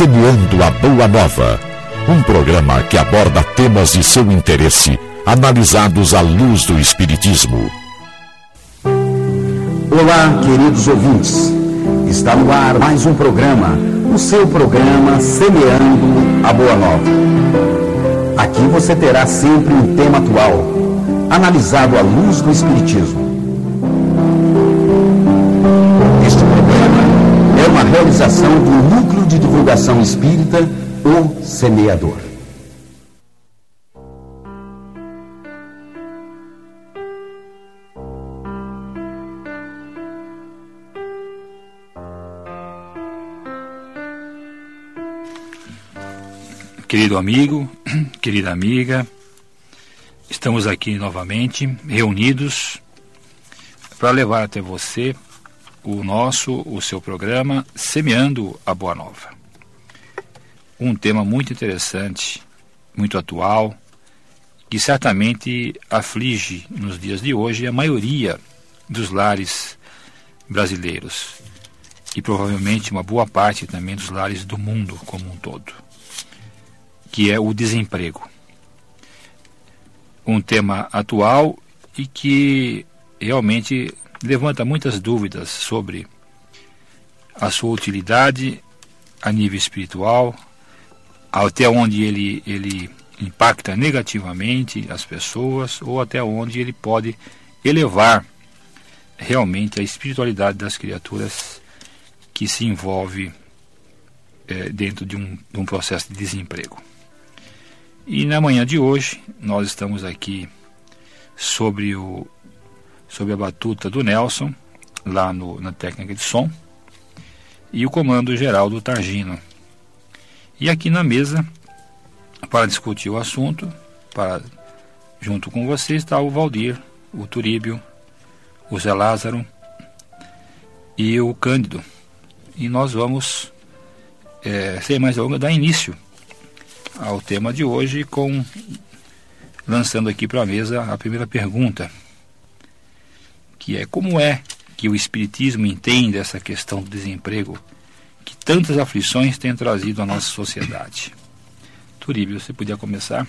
Semeando a Boa Nova. Um programa que aborda temas de seu interesse, analisados à luz do Espiritismo. Olá, queridos ouvintes. Está no ar mais um programa, o seu programa Semeando a Boa Nova. Aqui você terá sempre um tema atual, analisado à luz do Espiritismo. Realização do Núcleo de Divulgação Espírita, o Semeador. Querido amigo, querida amiga, estamos aqui novamente reunidos para levar até você o nosso, o seu programa Semeando a Boa Nova. Um tema muito interessante, muito atual, que certamente aflige nos dias de hoje a maioria dos lares brasileiros e provavelmente uma boa parte também dos lares do mundo como um todo que é o desemprego. Um tema atual e que realmente levanta muitas dúvidas sobre a sua utilidade a nível espiritual, até onde ele, ele impacta negativamente as pessoas ou até onde ele pode elevar realmente a espiritualidade das criaturas que se envolve é, dentro de um, de um processo de desemprego. E na manhã de hoje, nós estamos aqui sobre, o, sobre a batuta do Nelson, lá no, na técnica de som, e o comando geral do Targino. E aqui na mesa, para discutir o assunto, para, junto com você está o Valdir, o Turíbio, o Zé Lázaro e o Cândido. E nós vamos, é, sem mais delongas, dar início ao tema de hoje com lançando aqui para a mesa a primeira pergunta, que é como é que o espiritismo entende essa questão do desemprego que tantas aflições tem trazido à nossa sociedade. Turíbio, você podia começar?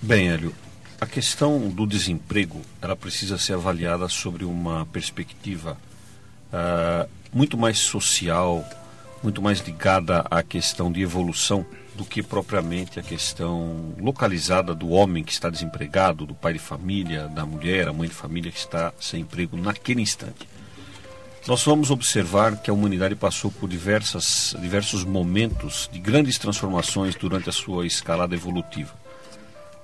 Bem, Hélio, a questão do desemprego ela precisa ser avaliada sobre uma perspectiva uh, muito mais social, muito mais ligada à questão de evolução do que propriamente a questão localizada do homem que está desempregado, do pai de família, da mulher, a mãe de família que está sem emprego naquele instante. Nós vamos observar que a humanidade passou por diversas, diversos momentos de grandes transformações durante a sua escalada evolutiva.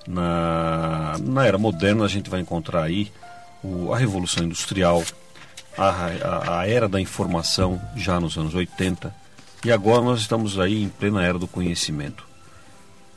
Na, na era moderna, a gente vai encontrar aí o, a Revolução Industrial, a, a, a era da informação, já nos anos 80, e agora nós estamos aí em plena era do conhecimento.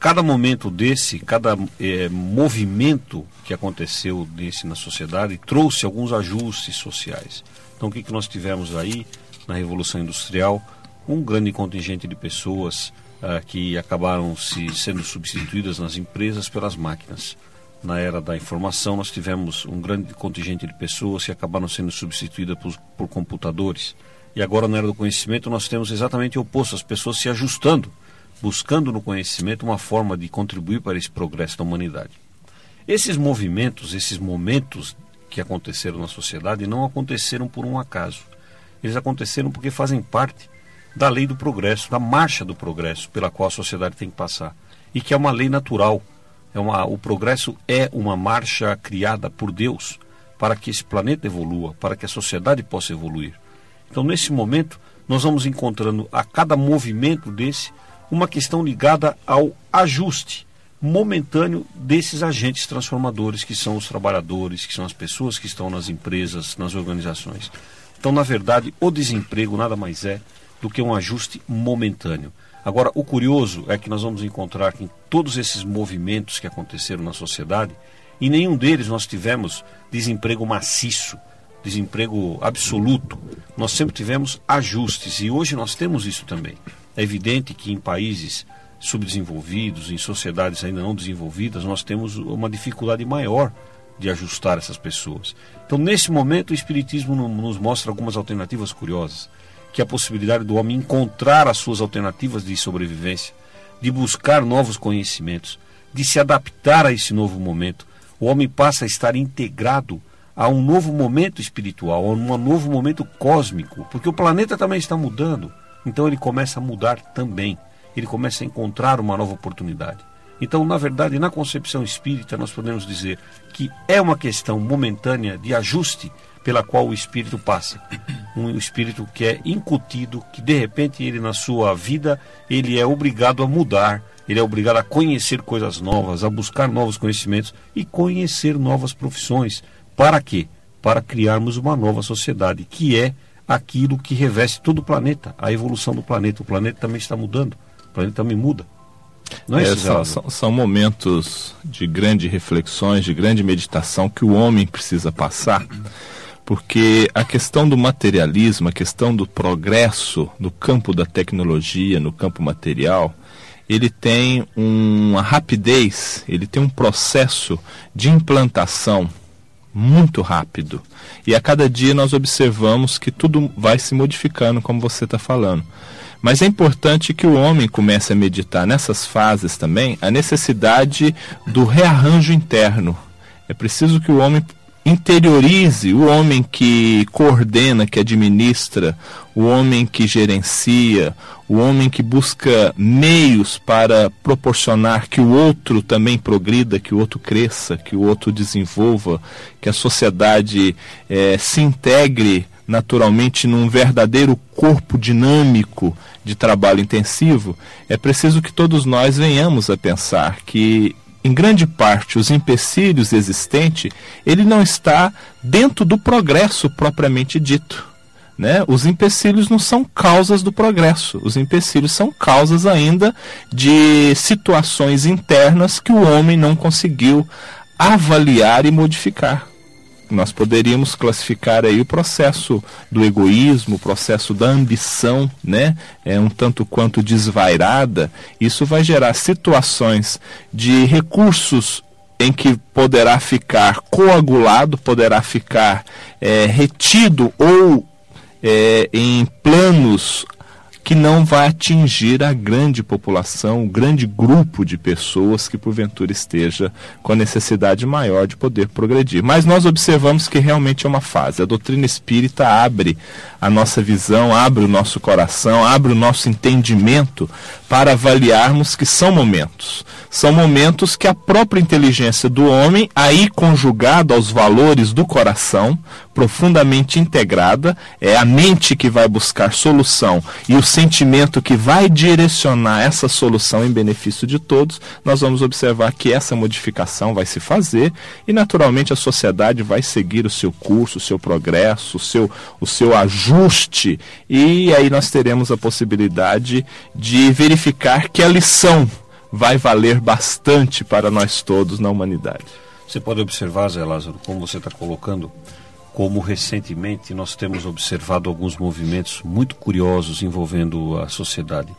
Cada momento desse, cada é, movimento que aconteceu desse na sociedade trouxe alguns ajustes sociais. Então o que, que nós tivemos aí na Revolução Industrial? Um grande contingente de pessoas ah, que acabaram se sendo substituídas nas empresas pelas máquinas. Na era da informação, nós tivemos um grande contingente de pessoas que acabaram sendo substituídas por, por computadores. E agora, na era do conhecimento, nós temos exatamente o oposto: as pessoas se ajustando, buscando no conhecimento uma forma de contribuir para esse progresso da humanidade. Esses movimentos, esses momentos que aconteceram na sociedade não aconteceram por um acaso. Eles aconteceram porque fazem parte da lei do progresso, da marcha do progresso pela qual a sociedade tem que passar. E que é uma lei natural. É uma, o progresso é uma marcha criada por Deus para que esse planeta evolua, para que a sociedade possa evoluir. Então, nesse momento, nós vamos encontrando a cada movimento desse uma questão ligada ao ajuste momentâneo desses agentes transformadores que são os trabalhadores, que são as pessoas que estão nas empresas, nas organizações. Então, na verdade, o desemprego nada mais é do que um ajuste momentâneo. Agora, o curioso é que nós vamos encontrar que em todos esses movimentos que aconteceram na sociedade, em nenhum deles nós tivemos desemprego maciço, desemprego absoluto. Nós sempre tivemos ajustes e hoje nós temos isso também. É evidente que em países subdesenvolvidos, em sociedades ainda não desenvolvidas, nós temos uma dificuldade maior de ajustar essas pessoas. Então, nesse momento, o Espiritismo nos mostra algumas alternativas curiosas. que é a possibilidade do homem encontrar as suas alternativas de sobrevivência, de buscar novos conhecimentos, de se adaptar a esse novo momento. O homem passa a estar integrado a um novo momento espiritual, a um novo momento cósmico, porque o planeta também está mudando. Então ele começa a mudar também. Ele começa a encontrar uma nova oportunidade. Então, na verdade, na concepção espírita, nós podemos dizer que é uma questão momentânea de ajuste pela qual o espírito passa. Um espírito que é incutido, que de repente ele na sua vida, ele é obrigado a mudar, ele é obrigado a conhecer coisas novas, a buscar novos conhecimentos e conhecer novas profissões. Para quê? Para criarmos uma nova sociedade, que é aquilo que reveste todo o planeta, a evolução do planeta. O planeta também está mudando, o planeta também muda. Não é, é são, são, são, momentos de grande reflexões, de grande meditação que o homem precisa passar, porque a questão do materialismo, a questão do progresso no campo da tecnologia, no campo material, ele tem uma rapidez, ele tem um processo de implantação muito rápido. E a cada dia nós observamos que tudo vai se modificando, como você está falando. Mas é importante que o homem comece a meditar nessas fases também a necessidade do rearranjo interno. É preciso que o homem interiorize o homem que coordena, que administra, o homem que gerencia, o homem que busca meios para proporcionar que o outro também progrida, que o outro cresça, que o outro desenvolva, que a sociedade eh, se integre naturalmente num verdadeiro corpo dinâmico de trabalho intensivo, é preciso que todos nós venhamos a pensar que em grande parte os empecilhos existentes, ele não está dentro do progresso propriamente dito. Né? Os empecilhos não são causas do progresso, os empecilhos são causas ainda de situações internas que o homem não conseguiu avaliar e modificar nós poderíamos classificar aí o processo do egoísmo, o processo da ambição, né? É um tanto quanto desvairada. Isso vai gerar situações de recursos em que poderá ficar coagulado, poderá ficar é, retido ou é, em planos que não vai atingir a grande população, o grande grupo de pessoas que porventura esteja com a necessidade maior de poder progredir. Mas nós observamos que realmente é uma fase. A doutrina espírita abre a nossa visão, abre o nosso coração, abre o nosso entendimento para avaliarmos que são momentos. São momentos que a própria inteligência do homem, aí conjugado aos valores do coração, profundamente integrada, é a mente que vai buscar solução e o sentimento que vai direcionar essa solução em benefício de todos, nós vamos observar que essa modificação vai se fazer e naturalmente a sociedade vai seguir o seu curso, o seu progresso, o seu, o seu ajuste e aí nós teremos a possibilidade de verificar que a lição vai valer bastante para nós todos na humanidade. Você pode observar, Zé Lázaro, como você está colocando, como recentemente nós temos observado alguns movimentos muito curiosos envolvendo a sociedade.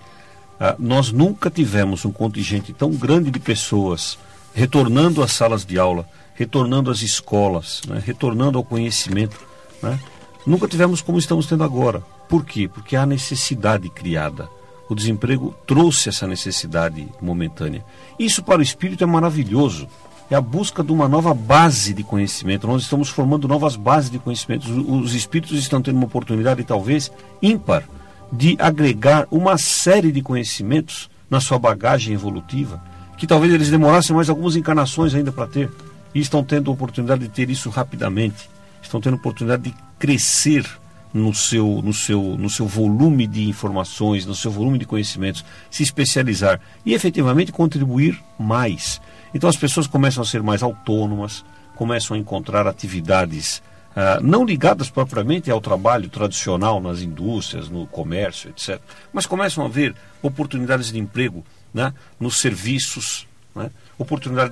Ah, nós nunca tivemos um contingente tão grande de pessoas retornando às salas de aula, retornando às escolas, né, retornando ao conhecimento. Né? Nunca tivemos como estamos tendo agora. Por quê? Porque há necessidade criada. O desemprego trouxe essa necessidade momentânea. Isso para o espírito é maravilhoso é a busca de uma nova base de conhecimento. Nós estamos formando novas bases de conhecimento. Os espíritos estão tendo uma oportunidade, talvez ímpar, de agregar uma série de conhecimentos na sua bagagem evolutiva, que talvez eles demorassem mais algumas encarnações ainda para ter. E estão tendo a oportunidade de ter isso rapidamente. Estão tendo a oportunidade de crescer no seu, no seu, no seu volume de informações, no seu volume de conhecimentos, se especializar e efetivamente contribuir mais. Então as pessoas começam a ser mais autônomas, começam a encontrar atividades uh, não ligadas propriamente ao trabalho tradicional nas indústrias, no comércio, etc., mas começam a ver oportunidades de emprego né, nos serviços, né,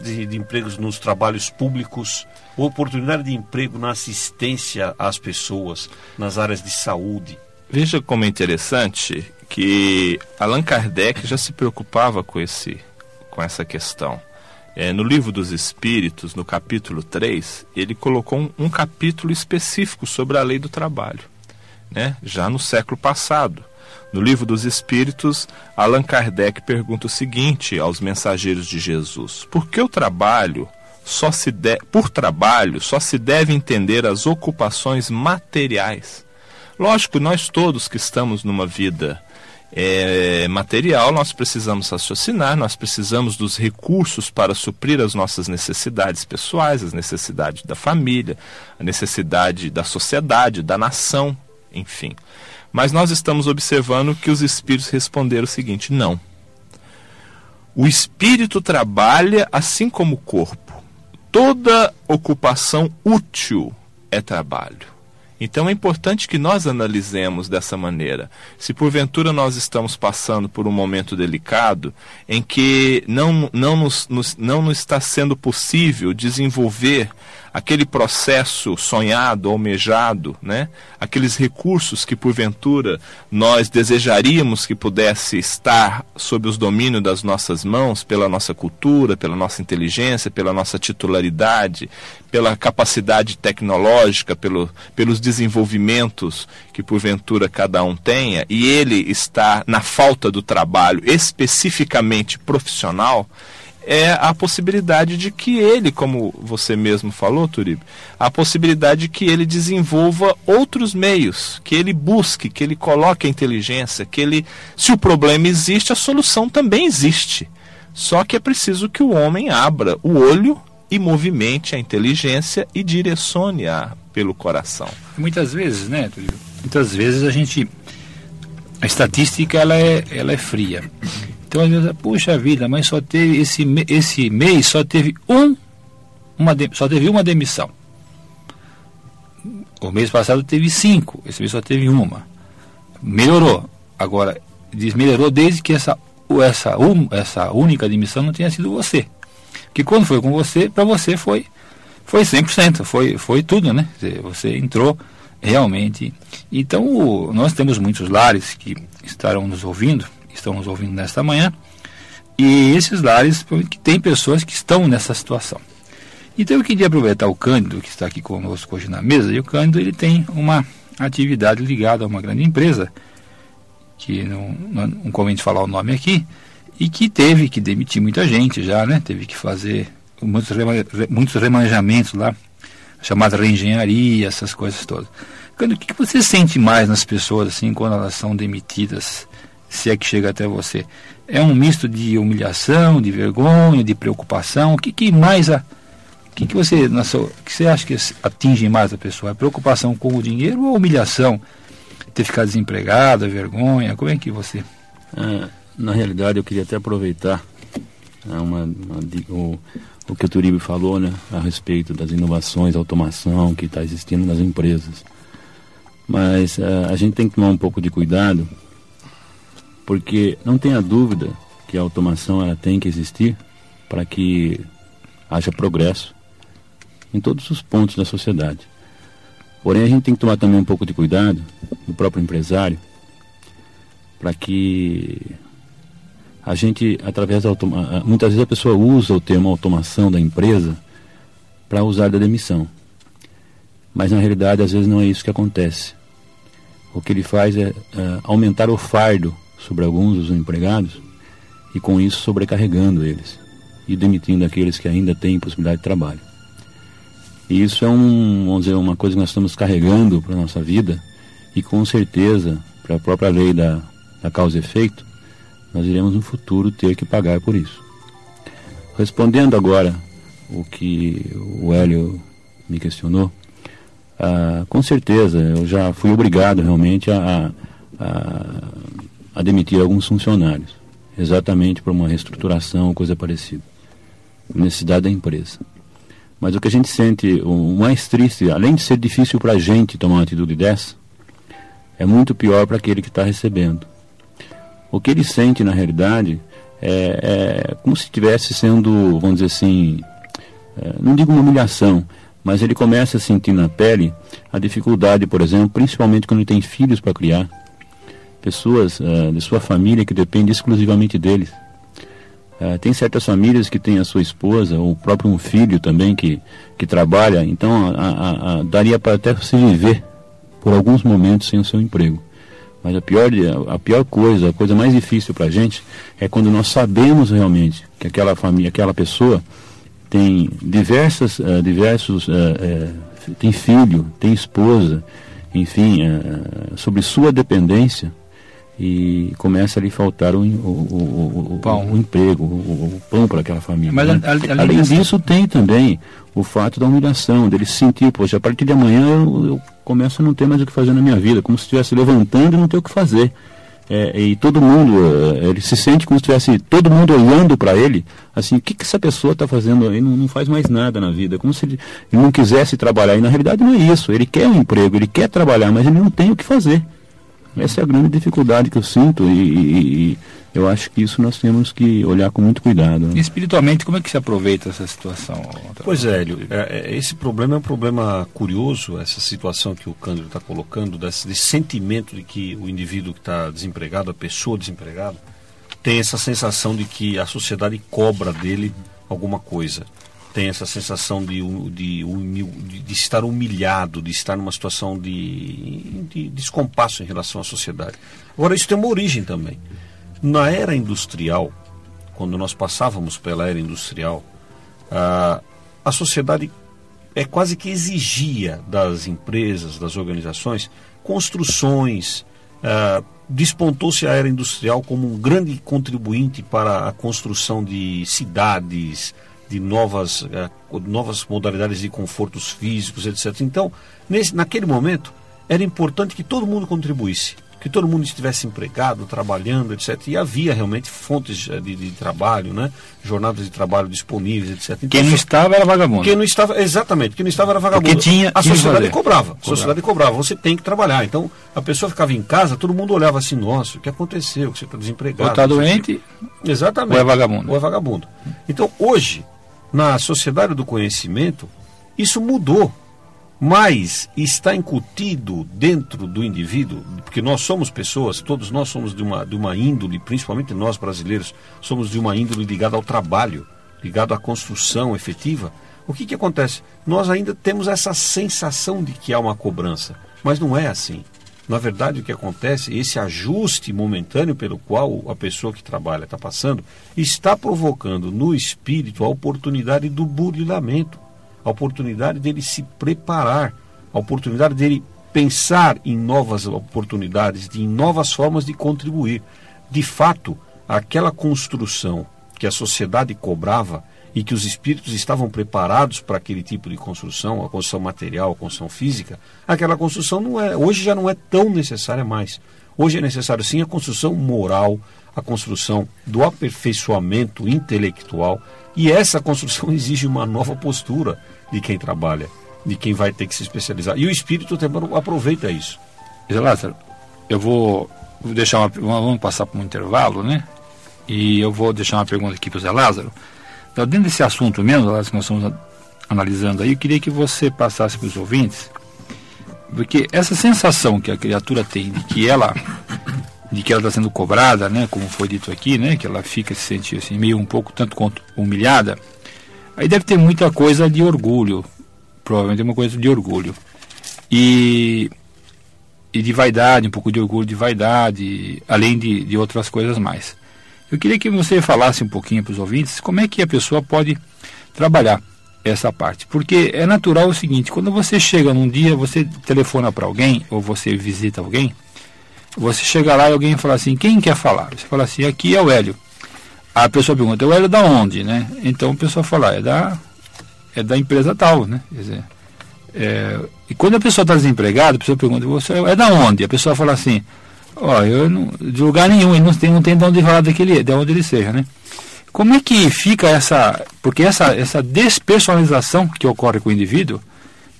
de, de empregos nos trabalhos públicos, oportunidade de emprego na assistência às pessoas, nas áreas de saúde. Veja como é interessante que Allan Kardec já se preocupava com, esse, com essa questão. É, no livro dos Espíritos, no capítulo 3, ele colocou um, um capítulo específico sobre a lei do trabalho. né? já no século passado. No livro dos Espíritos, Allan Kardec pergunta o seguinte aos mensageiros de Jesus: Por que o trabalho só se de... por trabalho só se deve entender as ocupações materiais? Lógico, nós todos que estamos numa vida é, material, nós precisamos raciocinar, nós precisamos dos recursos para suprir as nossas necessidades pessoais, as necessidades da família, a necessidade da sociedade, da nação, enfim. Mas nós estamos observando que os espíritos responderam o seguinte: não. O espírito trabalha assim como o corpo. Toda ocupação útil é trabalho. Então é importante que nós analisemos dessa maneira. Se porventura nós estamos passando por um momento delicado em que não, não, nos, nos, não nos está sendo possível desenvolver aquele processo sonhado, almejado, né? aqueles recursos que porventura nós desejaríamos que pudesse estar sob os domínios das nossas mãos, pela nossa cultura, pela nossa inteligência, pela nossa titularidade, pela capacidade tecnológica, pelo, pelos desenvolvimentos que porventura cada um tenha, e ele está na falta do trabalho especificamente profissional, é a possibilidade de que ele, como você mesmo falou, Turibe, a possibilidade de que ele desenvolva outros meios, que ele busque, que ele coloque a inteligência, que ele, se o problema existe, a solução também existe. Só que é preciso que o homem abra o olho e movimente a inteligência e direcione-a pelo coração. Muitas vezes, né, Turibe? Muitas vezes a gente a estatística ela é, ela é fria. Então, às vezes, puxa vida, mas só teve esse, esse mês só teve um, uma só teve uma demissão. O mês passado teve cinco, esse mês só teve uma. Melhorou. Agora, melhorou desde que essa, essa, essa única demissão não tenha sido você. Que quando foi com você, para você foi foi 100%, foi, foi tudo, né? Você entrou realmente. Então, nós temos muitos lares que estarão nos ouvindo estão nos ouvindo nesta manhã, e esses lares que tem pessoas que estão nessa situação. Então eu queria aproveitar o Cândido, que está aqui conosco hoje na mesa, e o Cândido ele tem uma atividade ligada a uma grande empresa, que não, não, não convém falar o nome aqui, e que teve que demitir muita gente já, né? Teve que fazer muitos, muitos remanejamentos lá, chamada reengenharia, essas coisas todas. O que você sente mais nas pessoas assim quando elas são demitidas? se é que chega até você. É um misto de humilhação, de vergonha, de preocupação. O que, que mais a, o que, que você na sua, que você acha que atinge mais a pessoa? A preocupação com o dinheiro ou humilhação? Ter ficado desempregado, vergonha? Como é que você? É, na realidade, eu queria até aproveitar né, uma, uma, o que o Turibe falou né, a respeito das inovações, automação que está existindo nas empresas. Mas uh, a gente tem que tomar um pouco de cuidado porque não tenha dúvida que a automação ela tem que existir para que haja progresso em todos os pontos da sociedade. Porém, a gente tem que tomar também um pouco de cuidado, o próprio empresário, para que a gente, através da muitas vezes a pessoa usa o termo automação da empresa para usar da demissão. Mas na realidade, às vezes não é isso que acontece. O que ele faz é, é aumentar o fardo sobre alguns dos empregados e com isso sobrecarregando eles e demitindo aqueles que ainda têm possibilidade de trabalho. E isso é um, vamos dizer, uma coisa que nós estamos carregando para a nossa vida e com certeza, para a própria lei da, da causa e efeito, nós iremos no futuro ter que pagar por isso. Respondendo agora o que o Hélio me questionou, ah, com certeza eu já fui obrigado realmente a, a a demitir alguns funcionários, exatamente por uma reestruturação ou coisa parecida, necessidade da empresa. Mas o que a gente sente, o mais triste, além de ser difícil para a gente tomar uma atitude dessa, é muito pior para aquele que está recebendo. O que ele sente, na realidade, é, é como se estivesse sendo, vamos dizer assim, é, não digo uma humilhação, mas ele começa a sentir na pele a dificuldade, por exemplo, principalmente quando ele tem filhos para criar pessoas uh, de sua família que dependem exclusivamente deles. Uh, tem certas famílias que têm a sua esposa, ou o próprio um filho também que, que trabalha, então a, a, a, daria para até se viver por alguns momentos sem o seu emprego. Mas a pior, a pior coisa, a coisa mais difícil para a gente é quando nós sabemos realmente que aquela família, aquela pessoa tem diversas, uh, diversos, uh, uh, tem filho, tem esposa, enfim, sobre sua dependência e começa a lhe faltar o, o, o, o, emprego, o, pão para aquela família. Mas, né? Além disso, tem também o fato da humilhação, dele se sentir, poxa, a partir de amanhã eu, eu começo a não ter mais o que fazer na minha vida, como se estivesse levantando e não ter o que fazer. É, e todo mundo, é, ele se sente como se estivesse todo mundo olhando para ele, assim, o que, que essa pessoa está fazendo? Ele não, não, faz mais nada na vida, como se ele, ele não quisesse trabalhar. E na realidade não é isso, ele quer um emprego, ele quer trabalhar, mas ele não tem o que fazer. Essa é a grande dificuldade que eu sinto e, e, e, eu acho que isso nós temos que olhar com muito cuidado. Né? Espiritualmente, como é que se aproveita essa situação? Pois é, Hélio, é, é, esse problema é um problema curioso, essa situação que o Cândido está colocando, desse, desse, sentimento de que o indivíduo que está desempregado, a pessoa desempregada, tem essa sensação de que a sociedade cobra dele alguma coisa tem essa sensação de, de, de, estar humilhado, de estar numa situação de, de descompasso em relação à sociedade. Agora, isso tem uma origem também. Na era industrial, quando nós passávamos pela era industrial, a, a sociedade é quase que exigia das empresas, das organizações, construções. despontou-se a era industrial como um grande contribuinte para a construção de cidades, de novas, uh, novas modalidades de confortos físicos, etc. Então, nesse, naquele momento, era importante que todo mundo contribuísse, que todo mundo estivesse empregado, trabalhando, etc. E havia realmente fontes eh, de, de trabalho, né? jornadas de trabalho disponíveis, etc. Então, quem não estava era vagabundo. Quem não estava, exatamente, quem não estava era vagabundo. Porque tinha, a sociedade cobrava, a sociedade cobrava, você tem que trabalhar. Então, a pessoa ficava em casa, todo mundo olhava assim, nossa, o que aconteceu? Você está desempregado. Ou está doente, exatamente. ou é vagabundo. Ou é vagabundo. Então, hoje, na sociedade do conhecimento, isso mudou, mas está incutido dentro do indivíduo, porque nós somos pessoas, todos nós somos de uma, de uma índole, principalmente nós brasileiros, somos de uma índole ligada ao trabalho, ligado à construção efetiva. O que, que acontece? Nós ainda temos essa sensação de que há uma cobrança, mas não é assim. Na verdade, o que acontece, esse ajuste momentâneo pelo qual a pessoa que trabalha está passando, está provocando no espírito a oportunidade do burilamento, a oportunidade dele se preparar, a oportunidade dele pensar em novas oportunidades, em novas formas de contribuir. De fato, aquela construção que a sociedade cobrava e que os espíritos estavam preparados para aquele tipo de construção, a construção material, a construção física, aquela construção não é, hoje já não é tão necessária mais. Hoje é necessário sim a construção moral, a construção do aperfeiçoamento intelectual, e essa construção exige uma nova postura de quem trabalha, de quem vai ter que se especializar. E o espírito também aproveita isso. Zé Lázaro, eu vou, deixar uma, vamos passar para um intervalo, né? E eu vou deixar uma pergunta aqui para o Zé Lázaro. Então, dentro desse assunto mesmo, que nós estamos analisando aí, eu queria que você passasse para os ouvintes, porque essa sensação que a criatura tem de que ela de que ela está sendo cobrada, né, como foi dito aqui, né, que ela fica se sentindo assim meio um pouco tanto quanto humilhada, aí deve ter muita coisa de orgulho, provavelmente uma coisa de orgulho e e de vaidade, um pouco de orgulho de vaidade, além de, de outras coisas mais. Eu queria que você falasse um pouquinho para os ouvintes como é que a pessoa pode trabalhar essa parte. Porque é natural o seguinte, quando você chega num dia, você telefona para alguém ou você visita alguém, você chega lá e alguém fala assim, quem quer falar? Você fala assim, aqui é o Hélio. A pessoa pergunta, o Hélio da onde, né? Então a pessoa fala, é da, é da empresa tal, né? Quer dizer, é, e quando a pessoa está desempregada, a pessoa pergunta, você é da onde? A pessoa fala assim, Ó, eu não, de lugar nenhum, ele não tem, não tem de onde falar daquele, de onde ele seja, né? Como é que fica essa. Porque essa, essa despersonalização que ocorre com o indivíduo,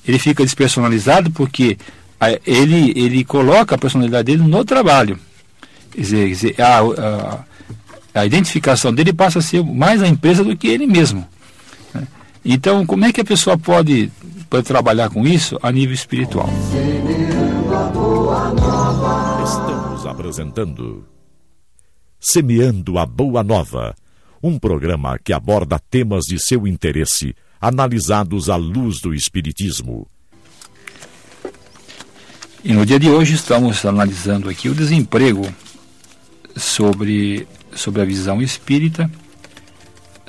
ele fica despersonalizado porque a, ele, ele coloca a personalidade dele no trabalho. Quer dizer, a, a, a, identificação dele passa a ser mais a empresa do que ele mesmo. Né? Então, como é que a pessoa pode, pode trabalhar com isso a nível espiritual? Apresentando Semeando a Boa Nova, um programa que aborda temas de seu interesse, analisados à luz do Espiritismo. E no dia de hoje estamos analisando aqui o desemprego sobre, sobre a visão espírita,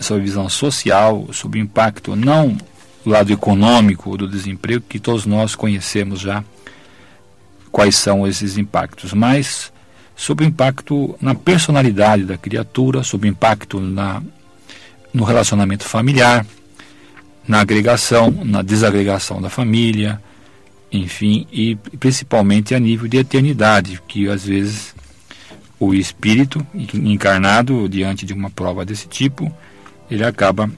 sobre a visão social, sobre o impacto, não o lado econômico do desemprego, que todos nós conhecemos já quais são esses impactos, mas sobre o impacto na personalidade da criatura, sobre o impacto na, no relacionamento familiar, na agregação, na desagregação da família, enfim, e principalmente a nível de eternidade, que às vezes o espírito encarnado diante de uma prova desse tipo, ele acaba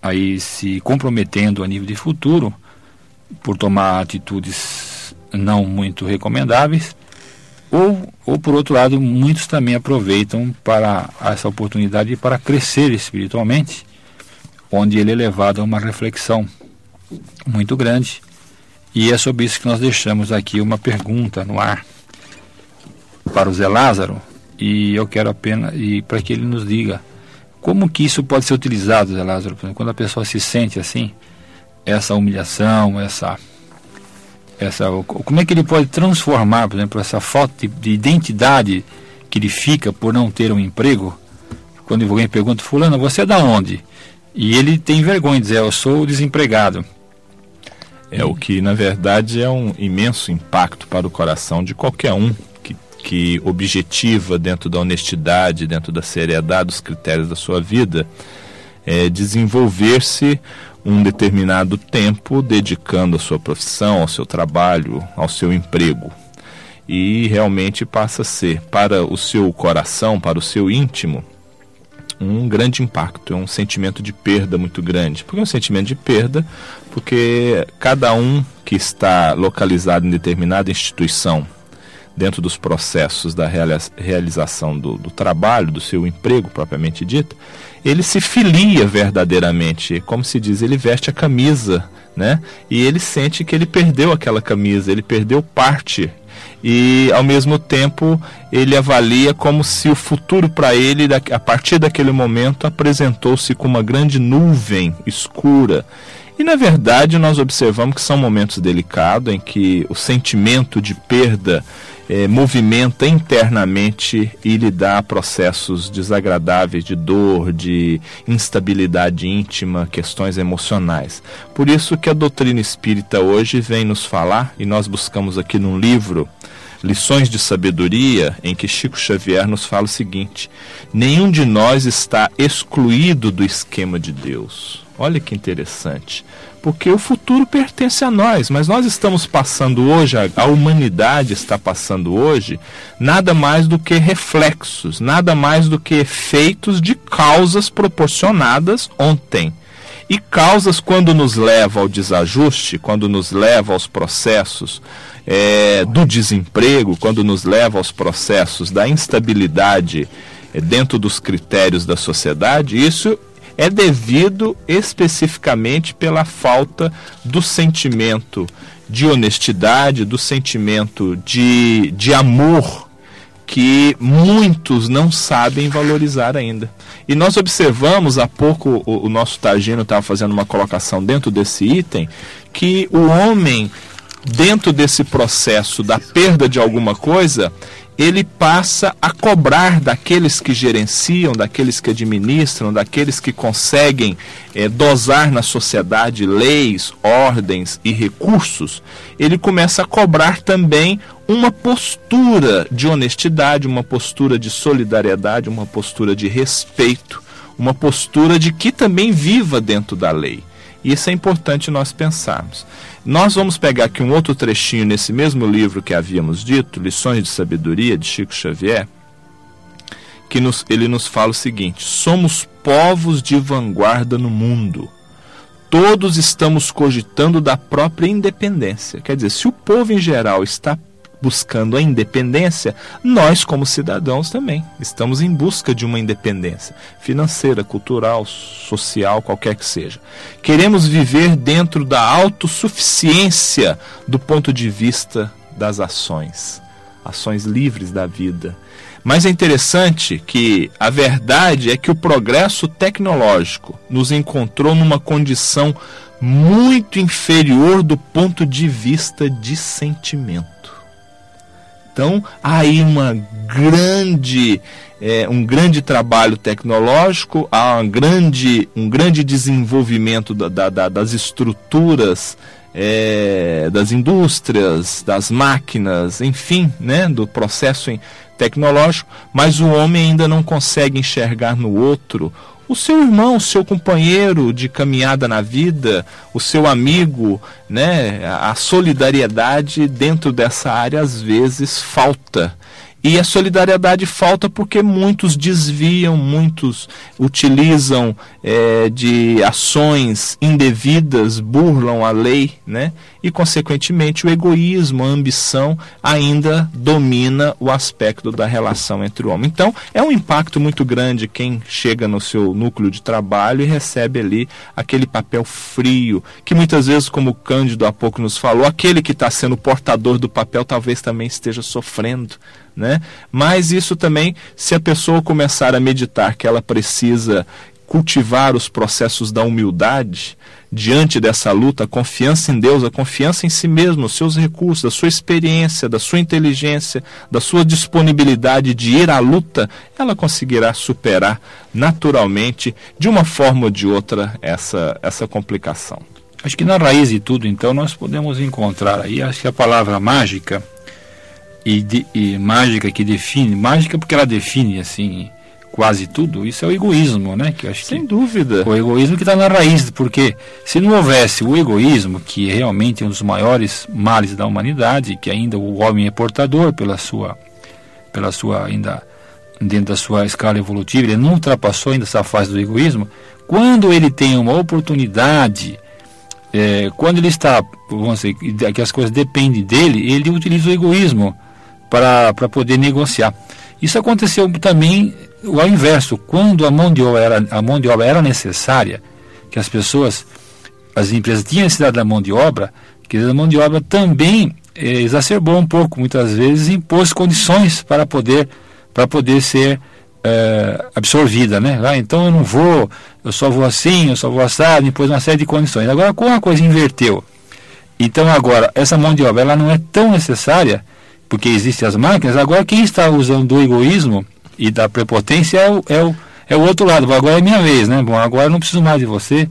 aí se comprometendo a nível de futuro por tomar atitudes não muito recomendáveis, ou, ou por outro lado, muitos também aproveitam para essa oportunidade para crescer espiritualmente, onde ele é levado a uma reflexão muito grande. E é sobre isso que nós deixamos aqui uma pergunta no ar para o Zé Lázaro e eu quero apenas e para que ele nos diga como que isso pode ser utilizado, Zé Lázaro, quando a pessoa se sente assim, essa humilhação, essa essa como é que ele pode transformar, por exemplo, essa falta de identidade que ele fica por não ter um emprego? Quando alguém pergunta, fulano, você é da onde? E ele tem vergonha de dizer, eu sou desempregado. É o que, na verdade, é um imenso impacto para o coração de qualquer um que objetiva dentro da honestidade, dentro da seriedade dos critérios da sua vida, é desenvolver-se um determinado tempo dedicando a sua profissão, ao seu trabalho, ao seu emprego. E realmente passa a ser, para o seu coração, para o seu íntimo, um grande impacto, é um sentimento de perda muito grande. Por que um sentimento de perda? Porque cada um que está localizado em determinada instituição, dentro dos processos da realização do, do, trabalho, do seu emprego propriamente dito, ele se filia verdadeiramente, como se diz, ele veste a camisa, né? E ele sente que ele perdeu aquela camisa, ele perdeu parte. E ao mesmo tempo ele avalia como se o futuro para ele, a partir daquele momento, apresentou-se com uma grande nuvem escura. E na verdade nós observamos que são momentos delicados em que o sentimento de perda é, movimenta internamente e lhe dá processos desagradáveis de dor, de instabilidade íntima, questões emocionais. Por isso que a doutrina espírita hoje vem nos falar, e nós buscamos aqui num livro Lições de Sabedoria, em que Chico Xavier nos fala o seguinte: nenhum de nós está excluído do esquema de Deus. Olha que interessante porque o futuro pertence a nós, mas nós estamos passando hoje, a, humanidade está passando hoje, nada mais do que reflexos, nada mais do que efeitos de causas proporcionadas ontem. E causas, quando nos leva ao desajuste, quando nos leva aos processos é, do desemprego, quando nos leva aos processos da instabilidade é, dentro dos critérios da sociedade, isso é devido especificamente pela falta do sentimento de honestidade, do sentimento de, de amor que muitos não sabem valorizar ainda. E nós observamos, há pouco o, o nosso Tagino estava fazendo uma colocação dentro desse item, que o homem, dentro desse processo da perda de alguma coisa, ele passa a cobrar daqueles que gerenciam, daqueles que administram, daqueles que conseguem é, dosar na sociedade leis, ordens e recursos, ele começa a cobrar também uma postura de honestidade, uma postura de solidariedade, uma postura de respeito, uma postura de que também viva dentro da lei. Isso é importante nós pensarmos. Nós vamos pegar aqui um outro trechinho nesse mesmo livro que havíamos dito, Lições de Sabedoria, de Chico Xavier, que nos, ele nos fala o seguinte: somos povos de vanguarda no mundo. Todos estamos cogitando da própria independência. Quer dizer, se o povo em geral está buscando a independência, nós, como cidadãos, também estamos em busca de uma independência financeira, cultural, social, qualquer que seja. Queremos viver dentro da autossuficiência do ponto de vista das ações, ações livres da vida. Mas é interessante que a verdade é que o progresso tecnológico nos encontrou numa condição muito inferior do ponto de vista de sentimento. Então, há aí uma grande, é, um grande trabalho tecnológico, há um grande, um grande desenvolvimento da, da, das estruturas é, das indústrias, das máquinas, enfim, né, do processo tecnológico, mas o homem ainda não consegue enxergar no outro o seu irmão, o seu companheiro de caminhada na vida, o seu amigo, né? A solidariedade dentro dessa área às vezes falta. E a solidariedade falta porque muitos desviam, muitos utilizam é, de ações indevidas, burlam a lei, né? E, consequentemente, o egoísmo, a ambição ainda domina o aspecto da relação entre o homem. Então, é um impacto muito grande quem chega no seu núcleo de trabalho e recebe ali aquele papel frio, que muitas vezes, como o Cândido há pouco nos falou, aquele que está sendo portador do papel talvez também esteja sofrendo né? Mas isso também, se a pessoa começar a meditar que ela precisa cultivar os processos da humildade diante dessa luta, a confiança em Deus, a confiança em si mesmo, os seus recursos, da sua experiência, da sua inteligência, da sua disponibilidade de ir à luta, ela conseguirá superar naturalmente, de uma forma ou de outra, essa, essa complicação. Acho que na raiz de tudo, então, nós podemos encontrar aí, acho que a palavra mágica e, de, e mágica que define, mágica porque ela define assim quase tudo, isso é o egoísmo, né? Que acho Sem que dúvida. O egoísmo que está na raiz, porque se não houvesse o egoísmo, que é realmente um dos maiores males da humanidade, que ainda o homem é portador pela sua, pela sua ainda dentro da sua escala evolutiva, ele não ultrapassou ainda essa fase do egoísmo. Quando ele tem uma oportunidade, é, quando ele está, vamos dizer, que as coisas dependem dele, ele utiliza o egoísmo para poder negociar. Isso aconteceu também ao inverso, quando a mão de obra era, a mão de obra era necessária, que as pessoas, as empresas tinham necessidade da mão de obra, que a mão de obra também eh, exacerbou um pouco, muitas vezes impôs condições para poder para poder ser eh, absorvida, né? Ah, então eu não vou, eu só vou assim, eu só vou assado, impôs uma série de condições. Agora, como a coisa inverteu, então agora essa mão de obra ela não é tão necessária porque existem as máquinas, agora quem está usando do egoísmo e da prepotência é o, é o, é o outro lado. Agora é minha vez, né? Bom, agora eu não preciso mais de você.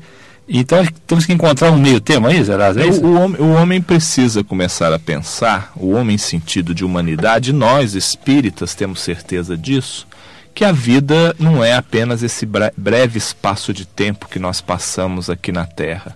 Então temos que encontrar um meio termo aí, Zeraz? É o, o, homem, o homem precisa começar a pensar, o homem em sentido de humanidade, nós espíritas temos certeza disso, que a vida não é apenas esse breve espaço de tempo que nós passamos aqui na Terra.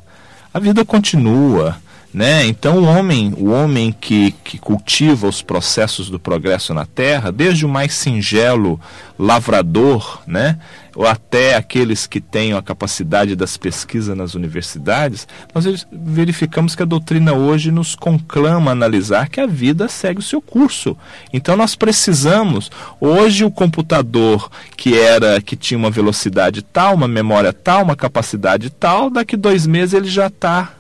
A vida continua, né? Então o homem, o homem que, que cultiva os processos do progresso na terra, desde o mais singelo lavrador, né? ou até aqueles que tenham a capacidade das pesquisas nas universidades, nós verificamos que a doutrina hoje nos conclama a analisar que a vida segue o seu curso. Então nós precisamos, hoje o computador que era que tinha uma velocidade tal, uma memória tal, uma capacidade tal, daqui dois meses ele já está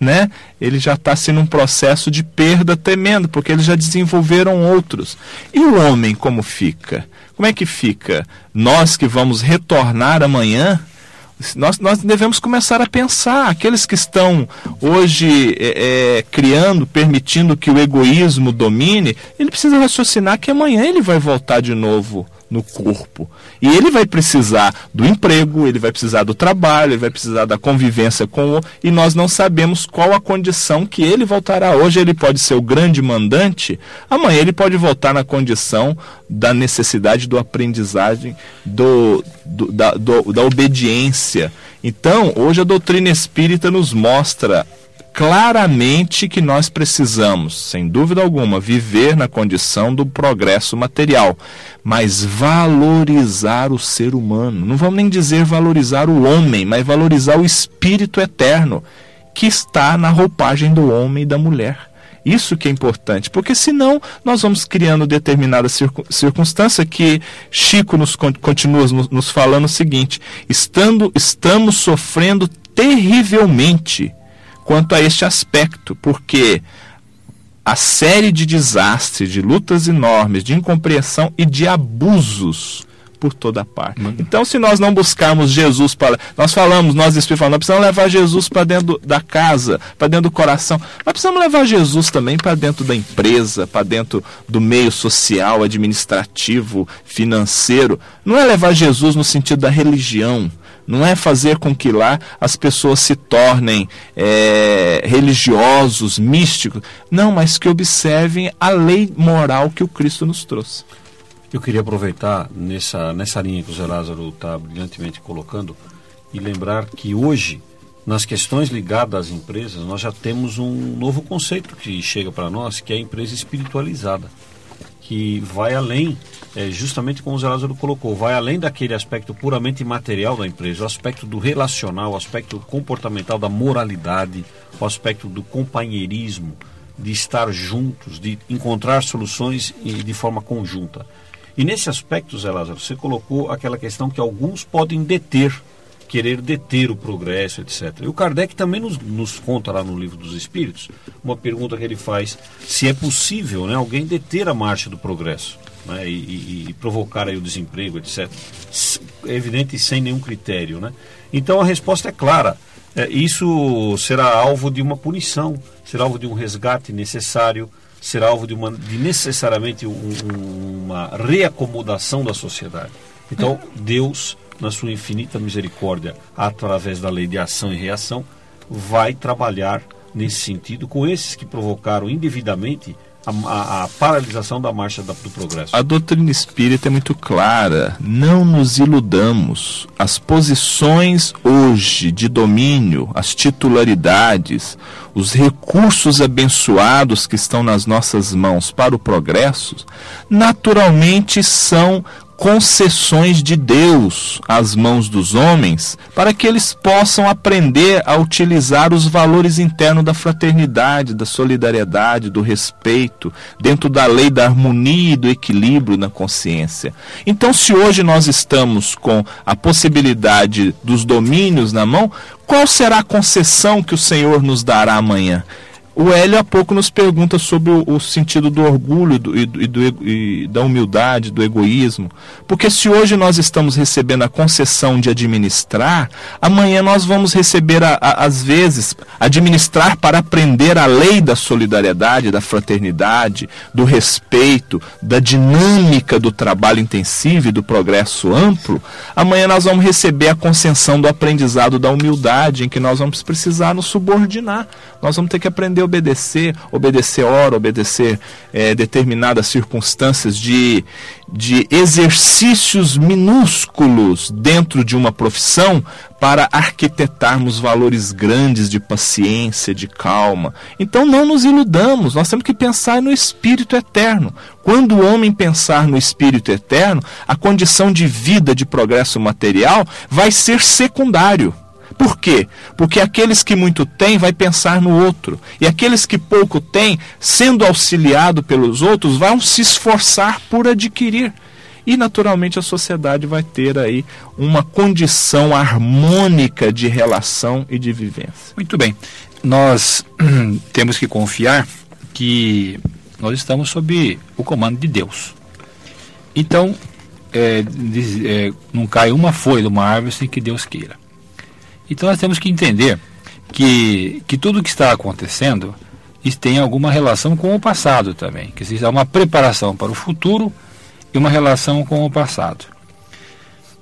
né? Ele já está sendo um processo de perda tremendo, porque eles já desenvolveram outros. E o homem como fica? Como é que fica? Nós que vamos retornar amanhã, nós, nós devemos começar a pensar. Aqueles que estão hoje é, é, criando, permitindo que o egoísmo domine, ele precisa raciocinar que amanhã ele vai voltar de novo no corpo. E ele vai precisar do emprego, ele vai precisar do trabalho, ele vai precisar da convivência com o. E nós não sabemos qual a condição que ele voltará. Hoje ele pode ser o grande mandante, amanhã ele pode voltar na condição da necessidade do aprendizagem, do, do da, do, da obediência. Então, hoje a doutrina espírita nos mostra claramente que nós precisamos, sem dúvida alguma, viver na condição do progresso material, mas valorizar o ser humano. Não vamos nem dizer valorizar o homem, mas valorizar o espírito eterno que está na roupagem do homem e da mulher. Isso que é importante, porque senão nós vamos criando determinada circunstância que Chico nos continua nos falando o seguinte: estando, estamos sofrendo terrivelmente quanto a este aspecto, porque a série de desastres, de lutas enormes, de incompreensão e de abusos por toda parte. Uhum. Então, se nós não buscarmos Jesus para. Nós falamos, nós espíritos falamos, nós precisamos levar Jesus para dentro da casa, para dentro do coração. Mas precisamos levar Jesus também para dentro da empresa, para dentro do meio social, administrativo, financeiro. Não é levar Jesus no sentido da religião. Não é fazer com que lá as pessoas se tornem é, religiosos, místicos. Não, mas que observem a lei moral que o Cristo nos trouxe. Eu queria aproveitar nessa, nessa linha que o Zé Lázaro está brilhantemente colocando e lembrar que hoje, nas questões ligadas às empresas, nós já temos um novo conceito que chega para nós, que é a empresa espiritualizada, que vai além, é, justamente como o Zé Lázaro colocou, vai além daquele aspecto puramente material da empresa, o aspecto do relacional, o aspecto comportamental, da moralidade, o aspecto do companheirismo, de estar juntos, de encontrar soluções de forma conjunta. E nesse aspecto, Zé Lázaro, você colocou aquela questão que alguns podem deter, querer deter o progresso, etc. E o Kardec também nos, nos conta lá no Livro dos Espíritos, uma pergunta que ele faz, se é possível né, alguém deter a marcha do progresso. Né, e, e, e, provocar aí o desemprego, etc. É evidente sem nenhum critério. Né? Então a resposta é clara. É, isso será alvo de uma punição, será alvo de um resgate necessário, ser alvo de, uma, de necessariamente um, uma reacomodação da sociedade. Então, Deus, na sua infinita misericórdia, através da lei de ação e reação, vai trabalhar nesse sentido com esses que provocaram indevidamente a, a, a, paralisação da marcha da, do progresso. A doutrina espírita é muito clara. Não nos iludamos. As posições hoje de domínio, as titularidades, os recursos abençoados que estão nas nossas mãos para o progresso, naturalmente são concessões de Deus às mãos dos homens, para que eles possam aprender a utilizar os valores internos da fraternidade, da solidariedade, do respeito, dentro da lei da harmonia e do equilíbrio na consciência. Então, se hoje nós estamos com a possibilidade dos domínios na mão, qual será a concessão que o Senhor nos dará amanhã? O Hélio há pouco nos pergunta sobre o, o sentido do orgulho do, e, do, e da humildade, do egoísmo. Porque se hoje nós estamos recebendo a concessão de administrar, amanhã nós vamos receber, às vezes, administrar para aprender a lei da solidariedade, da fraternidade, do respeito, da dinâmica do trabalho intensivo e do progresso amplo. Amanhã nós vamos receber a concessão do aprendizado da humildade, em que nós vamos precisar nos subordinar. Nós vamos ter que aprender obedecer, obedecer hora, obedecer é, determinadas circunstâncias de, de exercícios minúsculos dentro de uma profissão para arquitetarmos valores grandes de paciência, de calma. Então não nos iludamos, nós temos que pensar no espírito eterno. Quando o homem pensar no espírito eterno, a condição de vida, de progresso material, vai ser secundário. Por quê? Porque aqueles que muito têm vai pensar no outro, e aqueles que pouco têm, sendo auxiliado pelos outros, vão se esforçar por adquirir. E naturalmente a sociedade vai ter aí uma condição harmônica de relação e de vivência. Muito bem. Nós temos que confiar que nós estamos sob o comando de Deus. Então, é, é, não cai uma folha de uma árvore sem que Deus queira. Então nós temos que entender que, que tudo que está acontecendo tem alguma relação com o passado também, que existe uma preparação para o futuro e uma relação com o passado.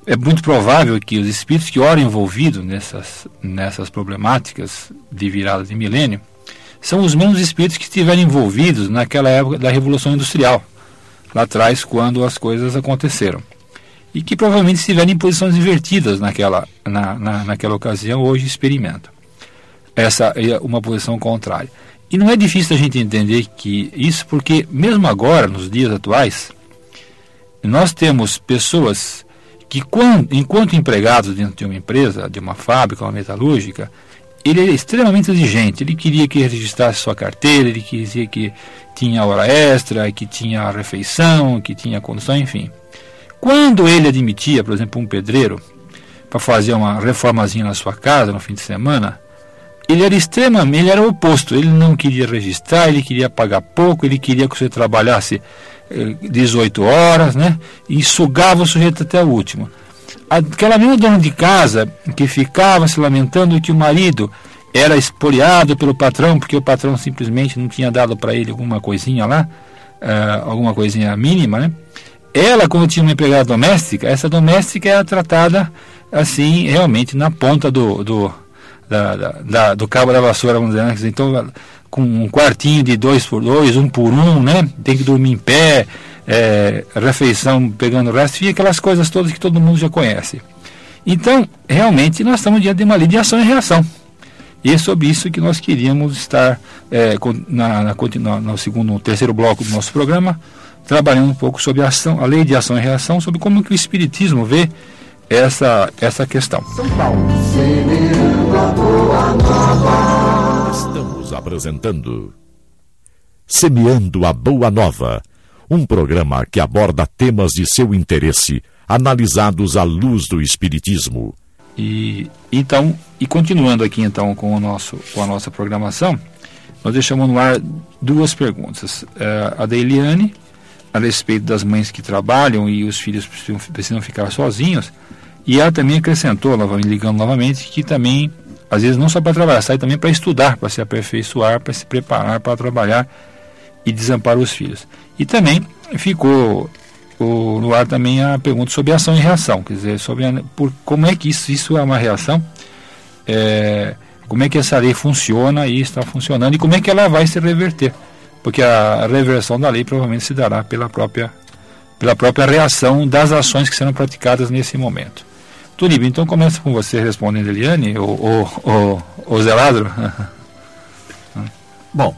É muito provável que os espíritos que oram envolvidos nessas, nessas problemáticas de virada de milênio são os mesmos espíritos que estiveram envolvidos naquela época da Revolução Industrial, lá atrás, quando as coisas aconteceram e que provavelmente estiveram em posições invertidas naquela, na, na, naquela ocasião, hoje experimentam. Essa é uma posição contrária. E não é difícil a gente entender que isso, porque mesmo agora, nos dias atuais, nós temos pessoas que, quando, enquanto empregados dentro de uma empresa, de uma fábrica, uma metalúrgica, ele é extremamente exigente. Ele queria que registrasse sua carteira, ele queria que tinha hora extra, que tinha refeição, que tinha condução, enfim. Quando ele admitia, por exemplo, um pedreiro para fazer uma reformazinha na sua casa no fim de semana, ele era extremamente, ele era o oposto. Ele não queria registrar, ele queria pagar pouco, ele queria que você trabalhasse eh, 18 horas, né? E sugava o sujeito até o último. Aquela mesma dona de casa que ficava se lamentando que o marido era espoliado pelo patrão, porque o patrão simplesmente não tinha dado para ele alguma coisinha lá, uh, alguma coisinha mínima, né? Ela, quando tinha uma empregada doméstica, essa doméstica era tratada assim, realmente na ponta do, do, da, da, do cabo da vassoura, vamos dizer, né? Então, com um quartinho de dois por dois, um por um, né? Tem que dormir em pé, é, refeição pegando o resto, e aquelas coisas todas que todo mundo já conhece. Então, realmente, nós estamos diante de uma lei de ação e reação. E é sobre isso que nós queríamos estar é, na, na, no segundo, no terceiro bloco do nosso programa, trabalhando um pouco sobre a, ação, a lei de ação e reação, sobre como que o Espiritismo vê essa, essa questão. São Paulo. Estamos apresentando Semeando a Boa Nova, um programa que aborda temas de seu interesse, analisados à luz do Espiritismo. E então, e continuando aqui então com o nosso com a nossa programação, nós deixamos no ar duas perguntas. É, a da Eliane, a respeito das mães que trabalham e os filhos precisam, precisam ficar sozinhos, e ela também acrescentou, ligando novamente, que também, às vezes, não só para trabalhar, sai também para estudar, para se aperfeiçoar, para se preparar para trabalhar e desamparar os filhos. E também ficou o, no ar também a pergunta sobre ação e reação, quer dizer, sobre a, por, como é que isso, isso é uma reação, é, como é que essa lei funciona e está funcionando e como é que ela vai se reverter, porque a, reversão da lei provavelmente se dará pela própria, pela própria reação das ações que serão praticadas nesse momento. Turíbio, então começa com você respondendo, Eliane, ou, Zé Lázaro. Bom,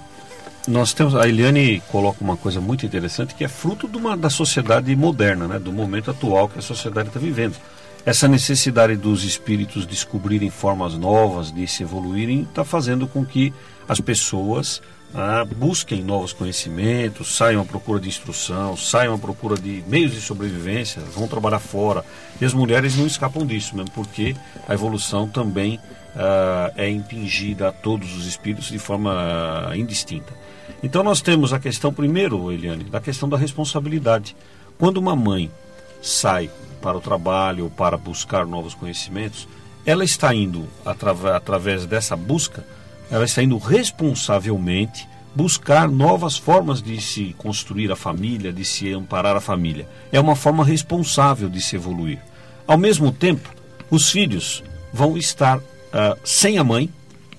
nós temos a Eliane coloca uma coisa muito interessante que é fruto de uma, da sociedade moderna, né, do momento atual que a sociedade está vivendo. Essa necessidade dos espíritos descobrirem formas novas, de se evoluírem, está fazendo com que as pessoas ah, busquem novos conhecimentos, saiam à procura de instrução, saiam à procura de meios de sobrevivência, vão trabalhar fora. E as mulheres não escapam disso, mesmo porque a evolução também ah, é impingida a todos os espíritos de forma ah, indistinta. Então nós temos a questão primeiro, Eliane, da questão da responsabilidade. Quando uma mãe sai para o trabalho ou para buscar novos conhecimentos, ela está indo através dessa busca, ela está indo responsavelmente buscar novas formas de se construir a família, de se amparar a família. É uma forma responsável de se evoluir. Ao mesmo tempo, os filhos vão estar uh, sem a mãe,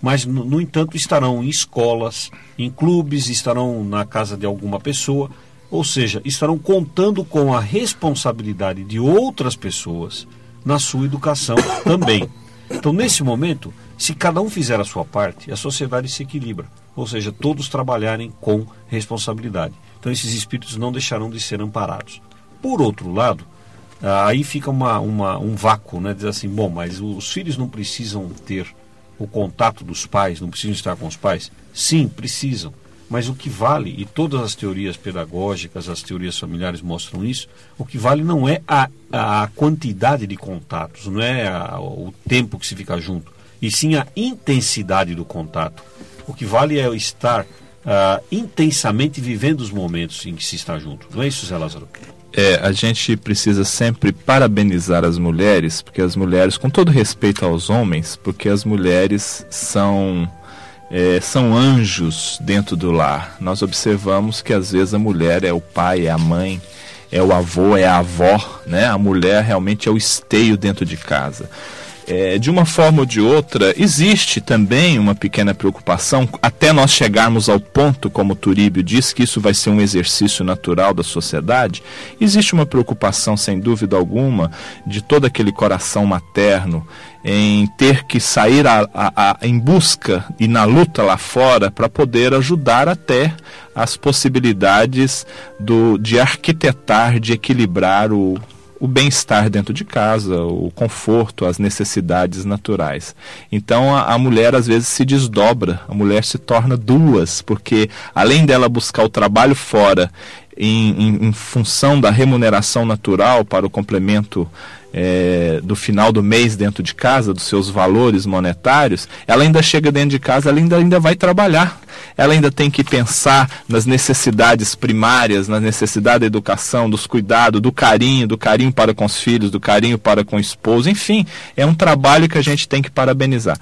mas no, no entanto estarão em escolas, em clubes, estarão na casa de alguma pessoa, ou seja, estarão contando com a responsabilidade de outras pessoas na sua educação também. Então, nesse momento, se cada um fizer a sua parte, a sociedade se equilibra, ou seja, todos trabalharem com responsabilidade. Então, esses espíritos não deixarão de ser amparados. Por outro lado, aí fica uma, uma, um vácuo, né? Diz assim, bom, mas os filhos não precisam ter o contato dos pais, não precisam estar com os pais? Sim, precisam. Mas o que vale, e todas as teorias pedagógicas, as teorias familiares mostram isso, o que vale não é a, a quantidade de contatos, não é a, o tempo que se fica junto, e sim a intensidade do contato. O que vale é estar uh, intensamente vivendo os momentos em que se está junto. Não é isso, Zé Lázaro? é, a gente precisa sempre parabenizar as mulheres, porque as mulheres, com todo respeito aos homens, porque as mulheres são é, são anjos dentro do lar. Nós observamos que às vezes a mulher é o pai, é a mãe, é o avô, é a avó, né? A mulher realmente é o esteio dentro de casa é, de uma forma ou de outra, existe também uma pequena preocupação, até nós chegarmos ao ponto, como Turíbio diz, que isso vai ser um exercício natural da sociedade, existe uma preocupação, sem dúvida alguma, de todo aquele coração materno em ter que sair a, a, a, em busca e na luta lá fora para poder ajudar até as possibilidades do, de arquitetar, de equilibrar o, o bem-estar dentro de casa, o conforto, as necessidades naturais. Então a, a, mulher às vezes se desdobra, a mulher se torna duas, porque além dela buscar o trabalho fora em, em, em função da remuneração natural para o complemento é, do final do mês dentro de casa, dos seus valores monetários, ela ainda chega dentro de casa, ela ainda, ainda vai trabalhar. Ela ainda tem que pensar nas necessidades primárias, na necessidade da educação, dos cuidados, do carinho, do carinho para com os filhos, do carinho para com o esposo, enfim, é um trabalho que a gente tem que parabenizar.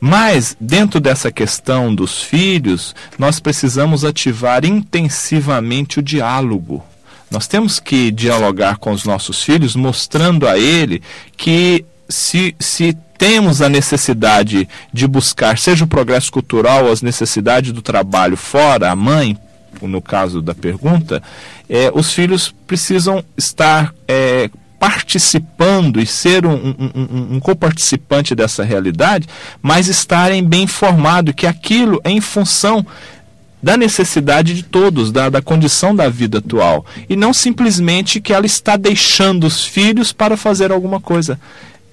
Mas, dentro dessa questão dos filhos, nós precisamos ativar intensivamente o diálogo nós temos que dialogar com os nossos filhos, mostrando a ele que se, se temos a necessidade de buscar, seja o progresso cultural as necessidades do trabalho fora, a mãe, no caso da pergunta, é, os filhos precisam estar é, participando e ser um, um, um, um coparticipante dessa realidade, mas estarem bem informados que aquilo é em função da necessidade de todos, da, da condição da vida atual. E não simplesmente que ela está deixando os filhos para fazer alguma coisa.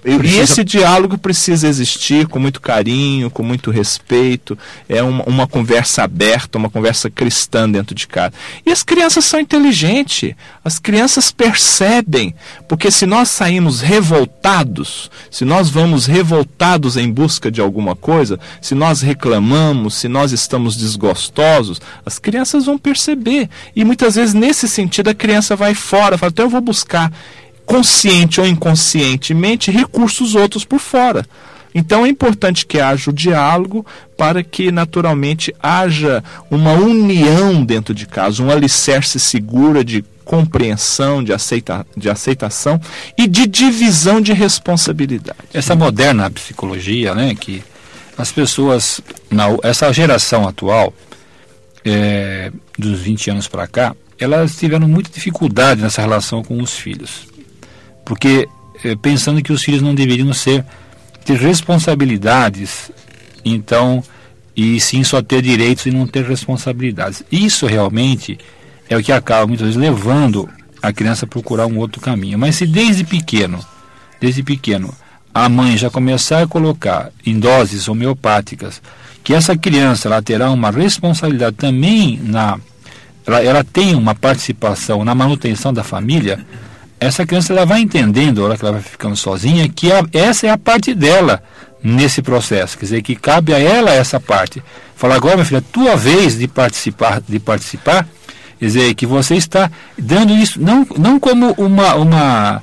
Precisa... E esse diálogo precisa existir com muito carinho, com muito respeito, é uma, uma, conversa aberta, uma conversa cristã dentro de casa. E as crianças são inteligentes, as crianças percebem, porque se nós saímos revoltados, se nós vamos revoltados em busca de alguma coisa, se nós reclamamos, se nós estamos desgostosos, as crianças vão perceber. E muitas vezes, nesse sentido, a criança vai fora, fala, então eu vou buscar consciente ou inconscientemente, recursos outros por fora. Então é importante que haja o diálogo para que naturalmente haja uma união dentro de casa, um alicerce seguro de compreensão, de, aceita, de aceitação e de divisão de responsabilidade. Essa moderna psicologia, né, que as pessoas, na, essa geração atual, é, dos 20 anos para cá, elas tiveram muita dificuldade nessa relação com os filhos porque eh, pensando que os filhos não deveriam ser ter responsabilidades, então e sim só ter direitos e não ter responsabilidades. Isso realmente é o que acaba muitas vezes levando a criança a procurar um outro caminho. Mas se desde pequeno, desde pequeno, a mãe já começar a colocar em doses homeopáticas que essa criança ela terá uma responsabilidade também na ela, ela tem uma participação na manutenção da família, essa criança ela vai entendendo, a hora que ela vai ficando sozinha, que a, essa é a parte dela nesse processo. Quer dizer, que cabe a ela essa parte. Fala agora, minha filha, tua vez de participar, de participar, quer dizer, que você está dando isso, não, não como uma. uma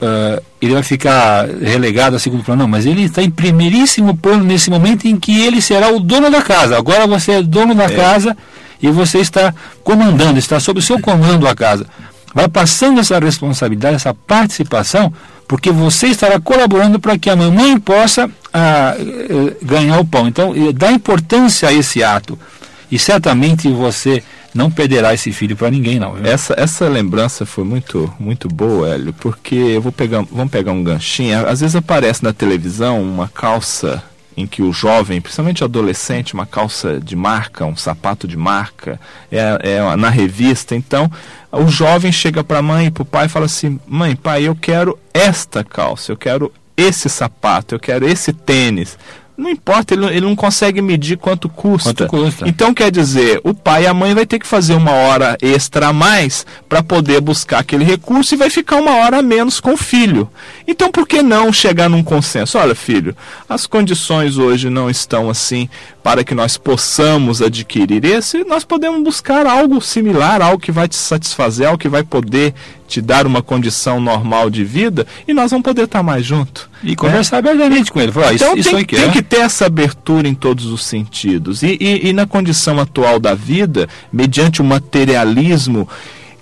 uh, ele vai ficar relegado a segundo plano, não, mas ele está em primeiríssimo plano nesse momento em que ele será o dono da casa. Agora você é dono da é. casa e você está comandando, está sob o seu comando a casa vai passando essa responsabilidade, essa participação, porque você estará colaborando para que a mamãe possa ah, eh, ganhar o pão. Então, dá importância a esse ato. E certamente você não perderá esse filho para ninguém, não. Essa, essa lembrança foi muito, muito boa, Hélio, porque eu vou pegar, vamos pegar um ganchinho. Às vezes aparece na televisão uma calça em que o jovem, principalmente adolescente, uma calça de marca, um sapato de marca, é, é na revista. Então, o jovem chega para a mãe e para o pai e fala assim: mãe, pai, eu quero esta calça, eu quero esse sapato, eu quero esse tênis. Não importa, ele, ele não consegue medir quanto custa. quanto custa. Então quer dizer, o pai e a mãe vai ter que fazer uma hora extra a mais para poder buscar aquele recurso e vai ficar uma hora a menos com o filho. Então por que não chegar num consenso? Olha, filho, as condições hoje não estão assim para que nós possamos adquirir esse, nós podemos buscar algo similar, algo que vai te satisfazer, algo que vai poder te dar uma condição normal de vida e nós vamos poder estar mais junto. E né? conversar abertamente com ele. Falar, então isso, tem, isso tem que ter essa abertura em todos os sentidos. E, e, e na condição atual da vida, mediante o materialismo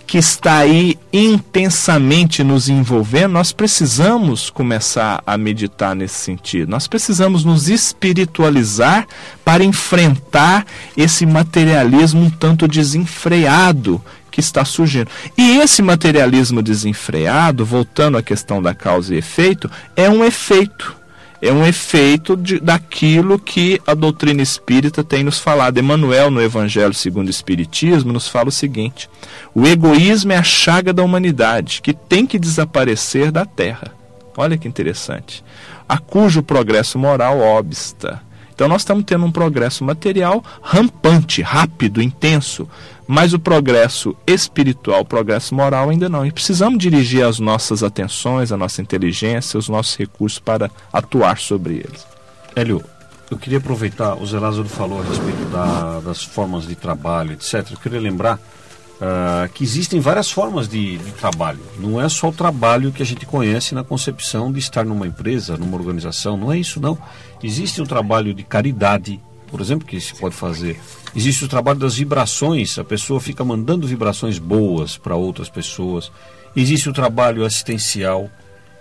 que está aí intensamente nos envolvendo, nós precisamos começar a meditar nesse sentido. Nós precisamos nos espiritualizar para enfrentar esse materialismo um tanto desenfreado que está surgindo. E esse materialismo desenfreado, voltando à questão da causa e efeito, é um efeito é um efeito de, daquilo que a doutrina espírita tem nos falado. Emmanuel, no Evangelho segundo o Espiritismo, nos fala o seguinte: o egoísmo é a chaga da humanidade que tem que desaparecer da terra. Olha que interessante. A cujo progresso moral obsta. Então nós estamos tendo um progresso material rampante, rápido, intenso, mas o progresso espiritual, o progresso moral ainda não. E precisamos dirigir as nossas atenções, a nossa inteligência, os nossos recursos para atuar sobre eles. Hélio, eu queria aproveitar, o Zé Lázaro falou a respeito da, das formas de trabalho, etc. Eu queria lembrar uh, que existem várias formas de, de, trabalho. Não é só o trabalho que a gente conhece na concepção de estar numa empresa, numa organização. Não é isso, não. Existe um trabalho de caridade, por exemplo, que se pode fazer. Existe o trabalho das vibrações, a pessoa fica mandando vibrações boas para outras pessoas. Existe o trabalho assistencial,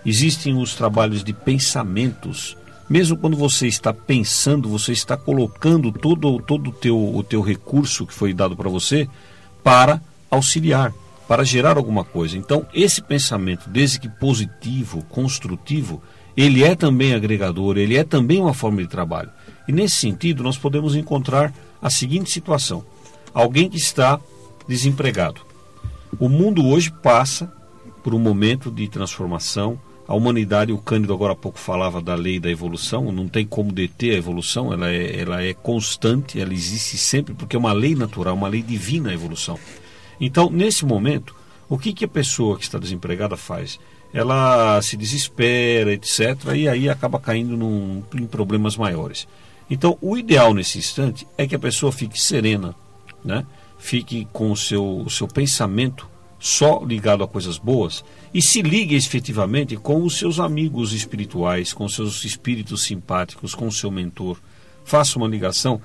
existem os trabalhos de pensamentos. Mesmo quando você está pensando, você está colocando todo, todo o, teu, o teu recurso que foi dado para você para auxiliar, para gerar alguma coisa. Então, esse pensamento, desde que positivo, construtivo, ele é também agregador, ele é também uma forma de trabalho. E nesse sentido, nós podemos encontrar a seguinte situação: alguém que está desempregado. O mundo hoje passa por um momento de transformação. A humanidade, o Cândido agora há pouco falava da lei da evolução, não tem como deter a evolução, ela é, ela é constante, ela existe sempre, porque é uma lei natural, uma lei divina a evolução. Então, nesse momento, o que, que a pessoa que está desempregada faz? Ela se desespera, etc., e aí acaba caindo num, em problemas maiores. Então, o ideal nesse instante é que a pessoa fique serena, né? fique com o seu, o seu pensamento só ligado a coisas boas e se ligue efetivamente com os seus amigos espirituais, com seus espíritos simpáticos, com o seu mentor. Faça uma ligação,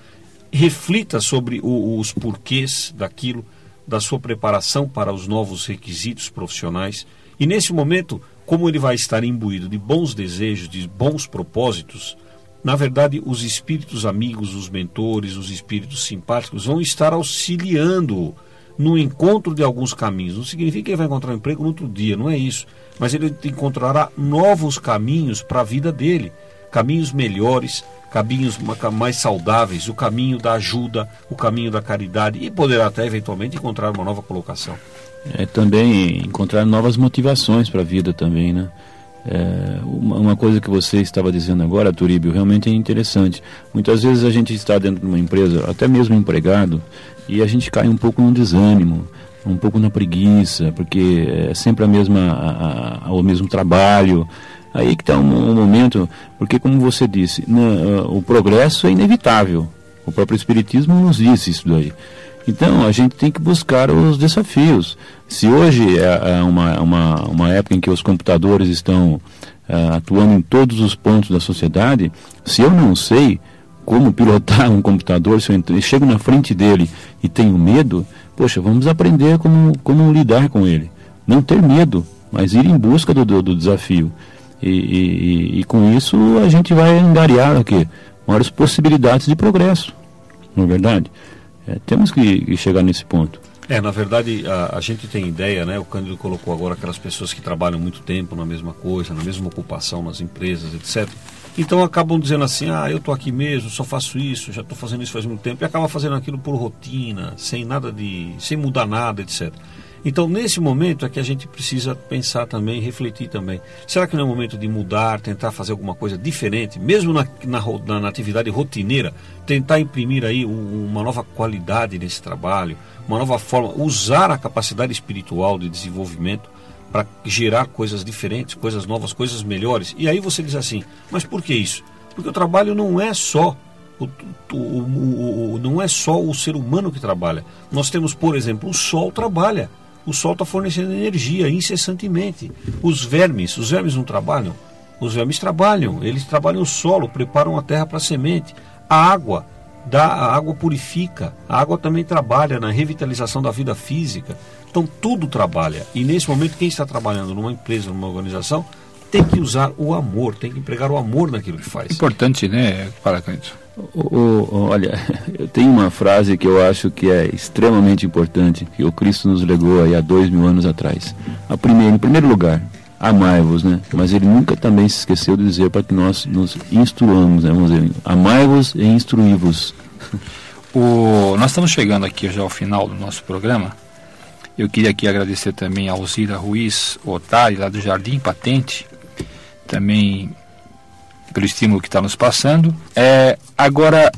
reflita sobre o, os porquês daquilo da sua preparação para os novos requisitos profissionais. E nesse momento, como ele vai estar imbuído de bons desejos, de bons propósitos, na verdade, os espíritos amigos, os mentores, os espíritos simpáticos vão estar auxiliando no encontro de alguns caminhos. Não significa que ele vai encontrar um emprego no outro dia, não é isso. Mas ele encontrará novos caminhos para a vida dele, caminhos melhores, caminhos mais saudáveis, o caminho da ajuda, o caminho da caridade e poderá até eventualmente encontrar uma nova colocação. É também encontrar novas motivações para a vida também, né? É, uma, uma, coisa que você estava dizendo agora, Turíbio, realmente é interessante. Muitas vezes a gente está dentro de uma empresa, até mesmo empregado, e a gente cai um pouco no desânimo, um pouco na preguiça, porque é sempre a mesma, a, a, o mesmo trabalho, Aí que está um, um, momento, porque como você disse, uh, o progresso é inevitável. O próprio Espiritismo nos disse isso daí. Então a gente tem que buscar os desafios. Se hoje é, é uma, uma, uma época em que os computadores estão uh, atuando em todos os pontos da sociedade, se eu não sei como pilotar um computador, se eu chego na frente dele e tenho medo, poxa, vamos aprender como, como lidar com ele. Não ter medo, mas ir em busca do, do, do desafio. E, e, e, com isso a gente vai angariar aqui maiores possibilidades de progresso, não é verdade? É, temos que, que, chegar nesse ponto. É, na verdade, a, a, gente tem ideia, né? O Cândido colocou agora aquelas pessoas que trabalham muito tempo na mesma coisa, na mesma ocupação, nas empresas, etc. Então acabam dizendo assim, ah, eu estou aqui mesmo, só faço isso, já estou fazendo isso faz muito tempo, e acaba fazendo aquilo por rotina, sem nada de. sem mudar nada, etc. Então, nesse momento é que a gente precisa pensar também, refletir também. Será que não é o momento de mudar, tentar fazer alguma coisa diferente, mesmo na, na, na atividade rotineira, tentar imprimir aí um, uma nova qualidade nesse trabalho, uma nova forma, usar a capacidade espiritual de desenvolvimento para gerar coisas diferentes, coisas novas, coisas melhores. E aí você diz assim, mas por que isso? Porque o trabalho não é só o, o, o, o, não é só o ser humano que trabalha. Nós temos, por exemplo, o sol trabalha o Sol está fornecendo energia incessantemente. Os vermes, os vermes não trabalham? Os vermes trabalham, eles trabalham o solo, preparam a terra para a semente. A água, dá, a água purifica, a água também trabalha na revitalização da vida física. Então tudo trabalha. E nesse momento, quem está trabalhando numa empresa, numa organização, tem que usar o amor, tem que empregar o amor naquilo que faz. Importante, né, Paraclito? Olha, eu tenho uma frase que eu acho que é extremamente importante, que o Cristo nos legou aí há dois mil anos atrás. A primeira, em primeiro lugar, amai-vos, né? Mas ele nunca também se esqueceu de dizer para que nós nos instruamos, né? Vamos dizer, amai-vos e instruí-vos. Nós estamos chegando aqui já ao final do nosso programa. Eu queria aqui agradecer também a Alzira Ruiz Otari, lá do Jardim Patente, também pelo estímulo que está nos passando. É, agora,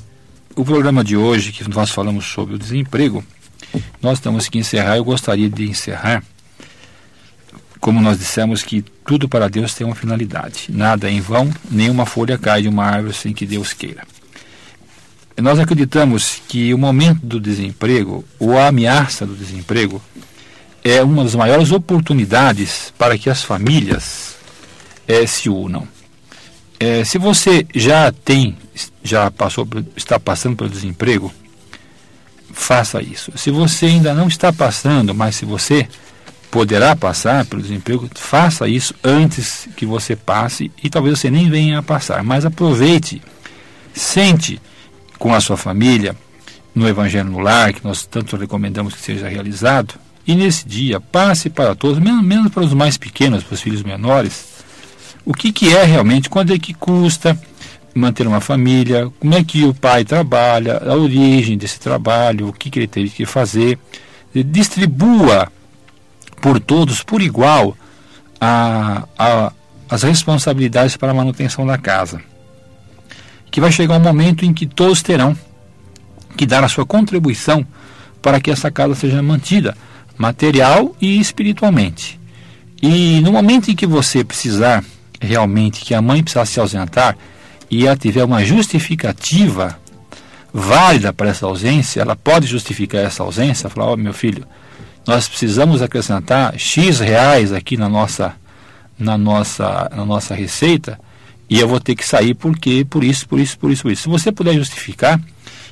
o programa de hoje, que nós falamos sobre o desemprego, nós temos que encerrar. Eu gostaria de encerrar, como nós dissemos, que tudo para Deus tem uma finalidade. Nada é em vão, nenhuma folha cai de uma árvore sem que Deus queira. Nós acreditamos que o momento do desemprego, ou a ameaça do desemprego, é uma das maiores oportunidades para que as famílias é, se unam. É, se você já tem, já passou, está passando pelo desemprego, faça isso. Se você ainda não está passando, mas se você poderá passar pelo desemprego, faça isso antes que você passe e talvez você nem venha a passar. Mas aproveite, sente com a sua família, no Evangelho no Lar, que nós tanto recomendamos que seja realizado, e nesse dia passe para todos, menos, menos para os mais pequenos, para os filhos menores, o que, que é realmente, quanto é que custa manter uma família, como é que o pai trabalha, a origem desse trabalho, o que, que ele teve que fazer. Distribua por todos, por igual, a, a, as responsabilidades para a manutenção da casa que vai chegar um momento em que todos terão que dar a sua contribuição para que essa casa seja mantida, material e espiritualmente. E no momento em que você precisar realmente, que a mãe precisar se ausentar e ela tiver uma justificativa válida para essa ausência, ela pode justificar essa ausência, falar, ó oh, meu filho, nós precisamos acrescentar X reais aqui na nossa, na nossa, na nossa receita, e eu vou ter que sair porque por isso, por isso, por isso, por isso. Se você puder justificar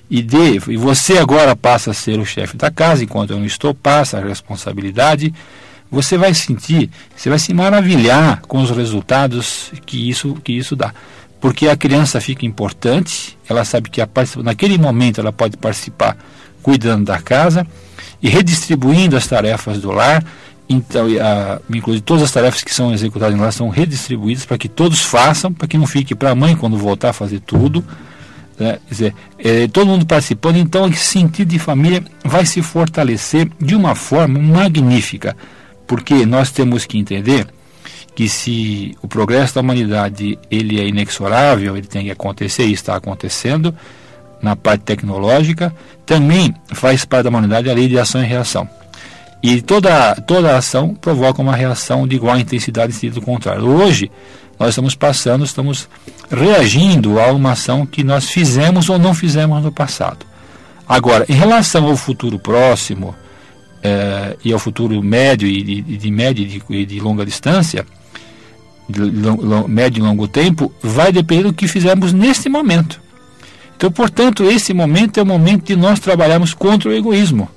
e dê, e você agora passa a ser o chefe da casa, enquanto eu não estou, passa a responsabilidade, você vai sentir, você vai se maravilhar com os resultados que isso, que isso dá. Porque a criança fica importante, ela sabe que a, naquele momento ela pode participar cuidando da casa e redistribuindo as tarefas do lar então, a, inclusive, todas as tarefas que são executadas lá são redistribuídas para que todos façam, para que não fique para a mãe quando voltar a fazer tudo. Né? Quer dizer, é, todo mundo participando, então esse sentido de família vai se fortalecer de uma forma magnífica, porque nós temos que entender que se o progresso da humanidade ele é inexorável, ele tem que acontecer e está acontecendo na parte tecnológica, também faz parte da humanidade a lei de ação e reação. E toda, toda ação provoca uma reação de igual intensidade e sentido contrário. Hoje, nós estamos passando, estamos reagindo a uma ação que nós fizemos ou não fizemos no passado. Agora, em relação ao futuro próximo eh, e ao futuro médio e de, de média e de, de, longa distância, de long, médio e longo tempo, vai depender do que fizermos neste momento. Então, portanto, esse momento é o momento de nós trabalharmos contra o egoísmo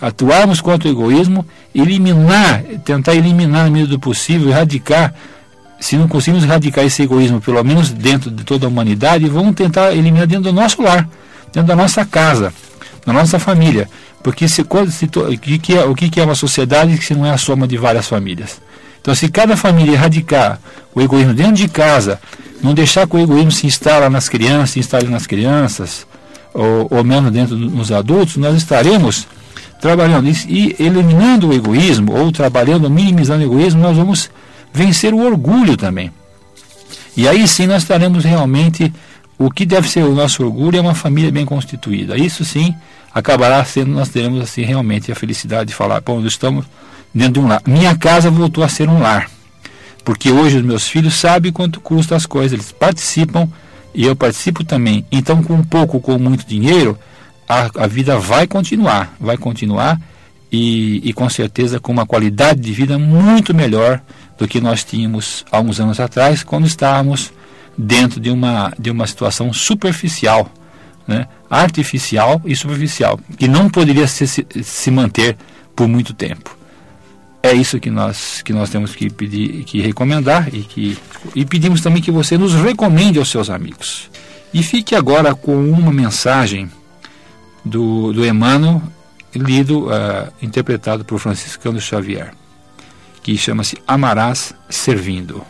atuarmos contra o egoísmo, eliminar, tentar eliminar na medida do possível, erradicar, se não conseguimos erradicar esse egoísmo, pelo menos dentro de toda a humanidade, vamos tentar eliminar dentro do nosso lar, dentro da nossa casa, da nossa família. Porque se, se, o, que é, o que é uma sociedade se não é a soma de várias famílias? Então, se cada família erradicar o egoísmo dentro de casa, não deixar que o egoísmo se instale nas crianças, se instale nas crianças, ou, ou menos dentro dos adultos, nós estaremos trabalhando isso e eliminando o egoísmo, ou trabalhando, minimizando o egoísmo, nós vamos vencer o orgulho também. E aí sim nós estaremos realmente. O que deve ser o nosso orgulho é uma família bem constituída. Isso sim acabará sendo, nós teremos assim realmente a felicidade de falar, pô, nós estamos dentro de um lar. Minha casa voltou a ser um lar. Porque hoje os meus filhos sabem quanto custa as coisas, eles participam e eu participo também. Então, com pouco ou com muito dinheiro, a, a vida vai continuar, vai continuar e, e, com certeza com uma qualidade de vida muito melhor do que nós tínhamos há uns anos atrás, quando estávamos dentro de uma, de uma situação superficial, né? artificial e superficial, que não poderia se, se manter por muito tempo. É isso que nós, que nós temos que pedir, que recomendar e que e pedimos também que você nos recomende aos seus amigos. E fique agora com uma mensagem do, do Emmanuel, lido, uh, interpretado por Franciscano Xavier, que chama-se Amarás Servindo.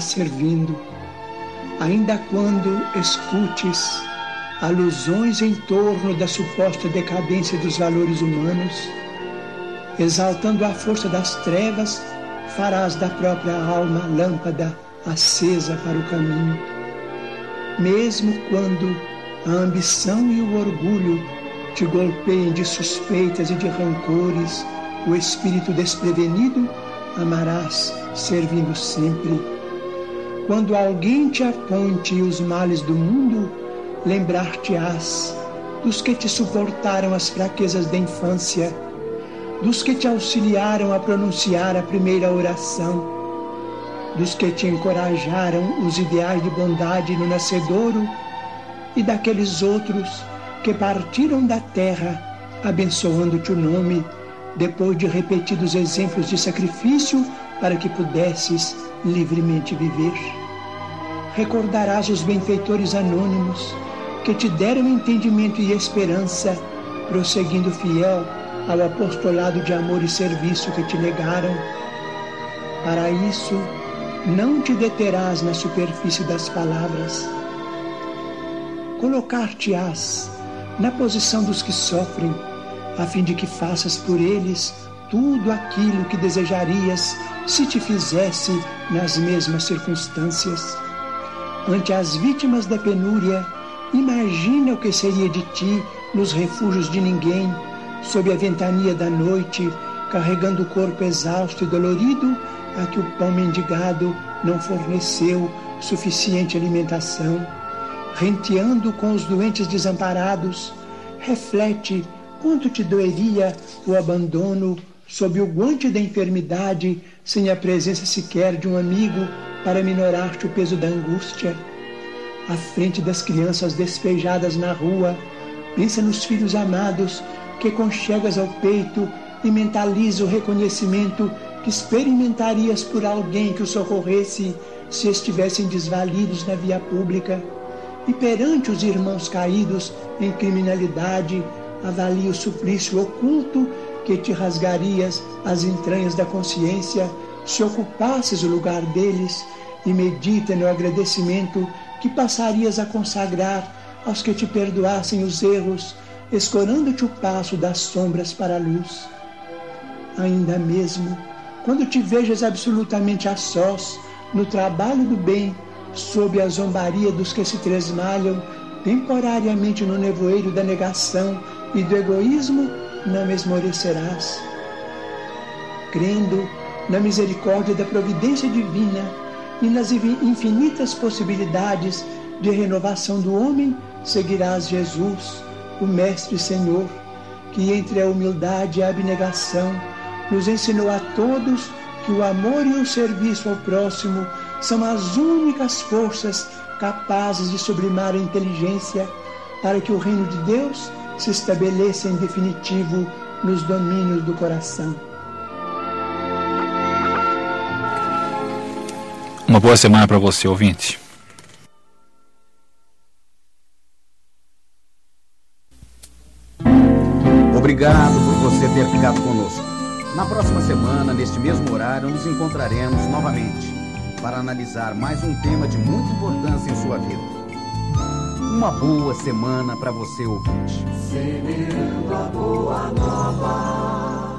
Servindo, ainda quando escutes alusões em torno da suposta decadência dos valores humanos, exaltando a força das trevas, farás da própria alma lâmpada acesa para o caminho. Mesmo quando a ambição e o orgulho te golpeiem de suspeitas e de rancores, o espírito desprevenido amarás, servindo sempre. Quando alguém te aponte os males do mundo, lembrar-te-ás dos que te suportaram as fraquezas da infância, dos que te auxiliaram a pronunciar a primeira oração, dos que te encorajaram os ideais de bondade no nascedouro e daqueles outros que partiram da terra abençoando-te o nome depois de repetidos exemplos de sacrifício para que pudesses livremente viver. Recordarás os benfeitores anônimos que te deram entendimento e esperança, prosseguindo fiel ao apostolado de amor e serviço que te negaram. Para isso, não te deterás na superfície das palavras. Colocar-te-ás na posição dos que sofrem a fim de que faças por eles tudo aquilo que desejarias se te fizesse nas mesmas circunstâncias. Ante as vítimas da penúria, imagina o que seria de ti nos refúgios de ninguém, sob a ventania da noite, carregando o corpo exausto e dolorido, a que o pão mendigado não forneceu suficiente alimentação. Renteando com os doentes desamparados, reflete Quanto te doeria o abandono sob o guante da enfermidade, sem a presença sequer de um amigo para minorar-te o peso da angústia? À frente das crianças despejadas na rua, pensa nos filhos amados que conchegas ao peito e mentaliza o reconhecimento que experimentarias por alguém que os socorresse se estivessem desvalidos na via pública. E perante os irmãos caídos em criminalidade, avalie o suplício oculto que te rasgarias as entranhas da consciência se ocupasses o lugar deles e medita no agradecimento que passarias a consagrar aos que te perdoassem os erros, escorando-te o passo das sombras para a luz. Ainda mesmo, quando te vejas absolutamente a sós no trabalho do bem, sob a zombaria dos que se tresmalham, temporariamente no nevoeiro da negação e do egoísmo não esmorecerás. Crendo na misericórdia da providência divina e nas infinitas possibilidades de renovação do homem, seguirás Jesus, o Mestre Senhor, que entre a humildade e a abnegação nos ensinou a todos que o amor e o serviço ao próximo são as únicas forças capazes de sublimar a inteligência para que o reino de Deus se estabeleça em definitivo nos domínios do coração. Uma boa semana para você, ouvinte. Obrigado por você ter ficado conosco. Na próxima semana, neste mesmo horário, nos encontraremos novamente para analisar mais um tema de muita importância em sua vida. Uma boa semana para você, ouvinte. Semeando a boa nova.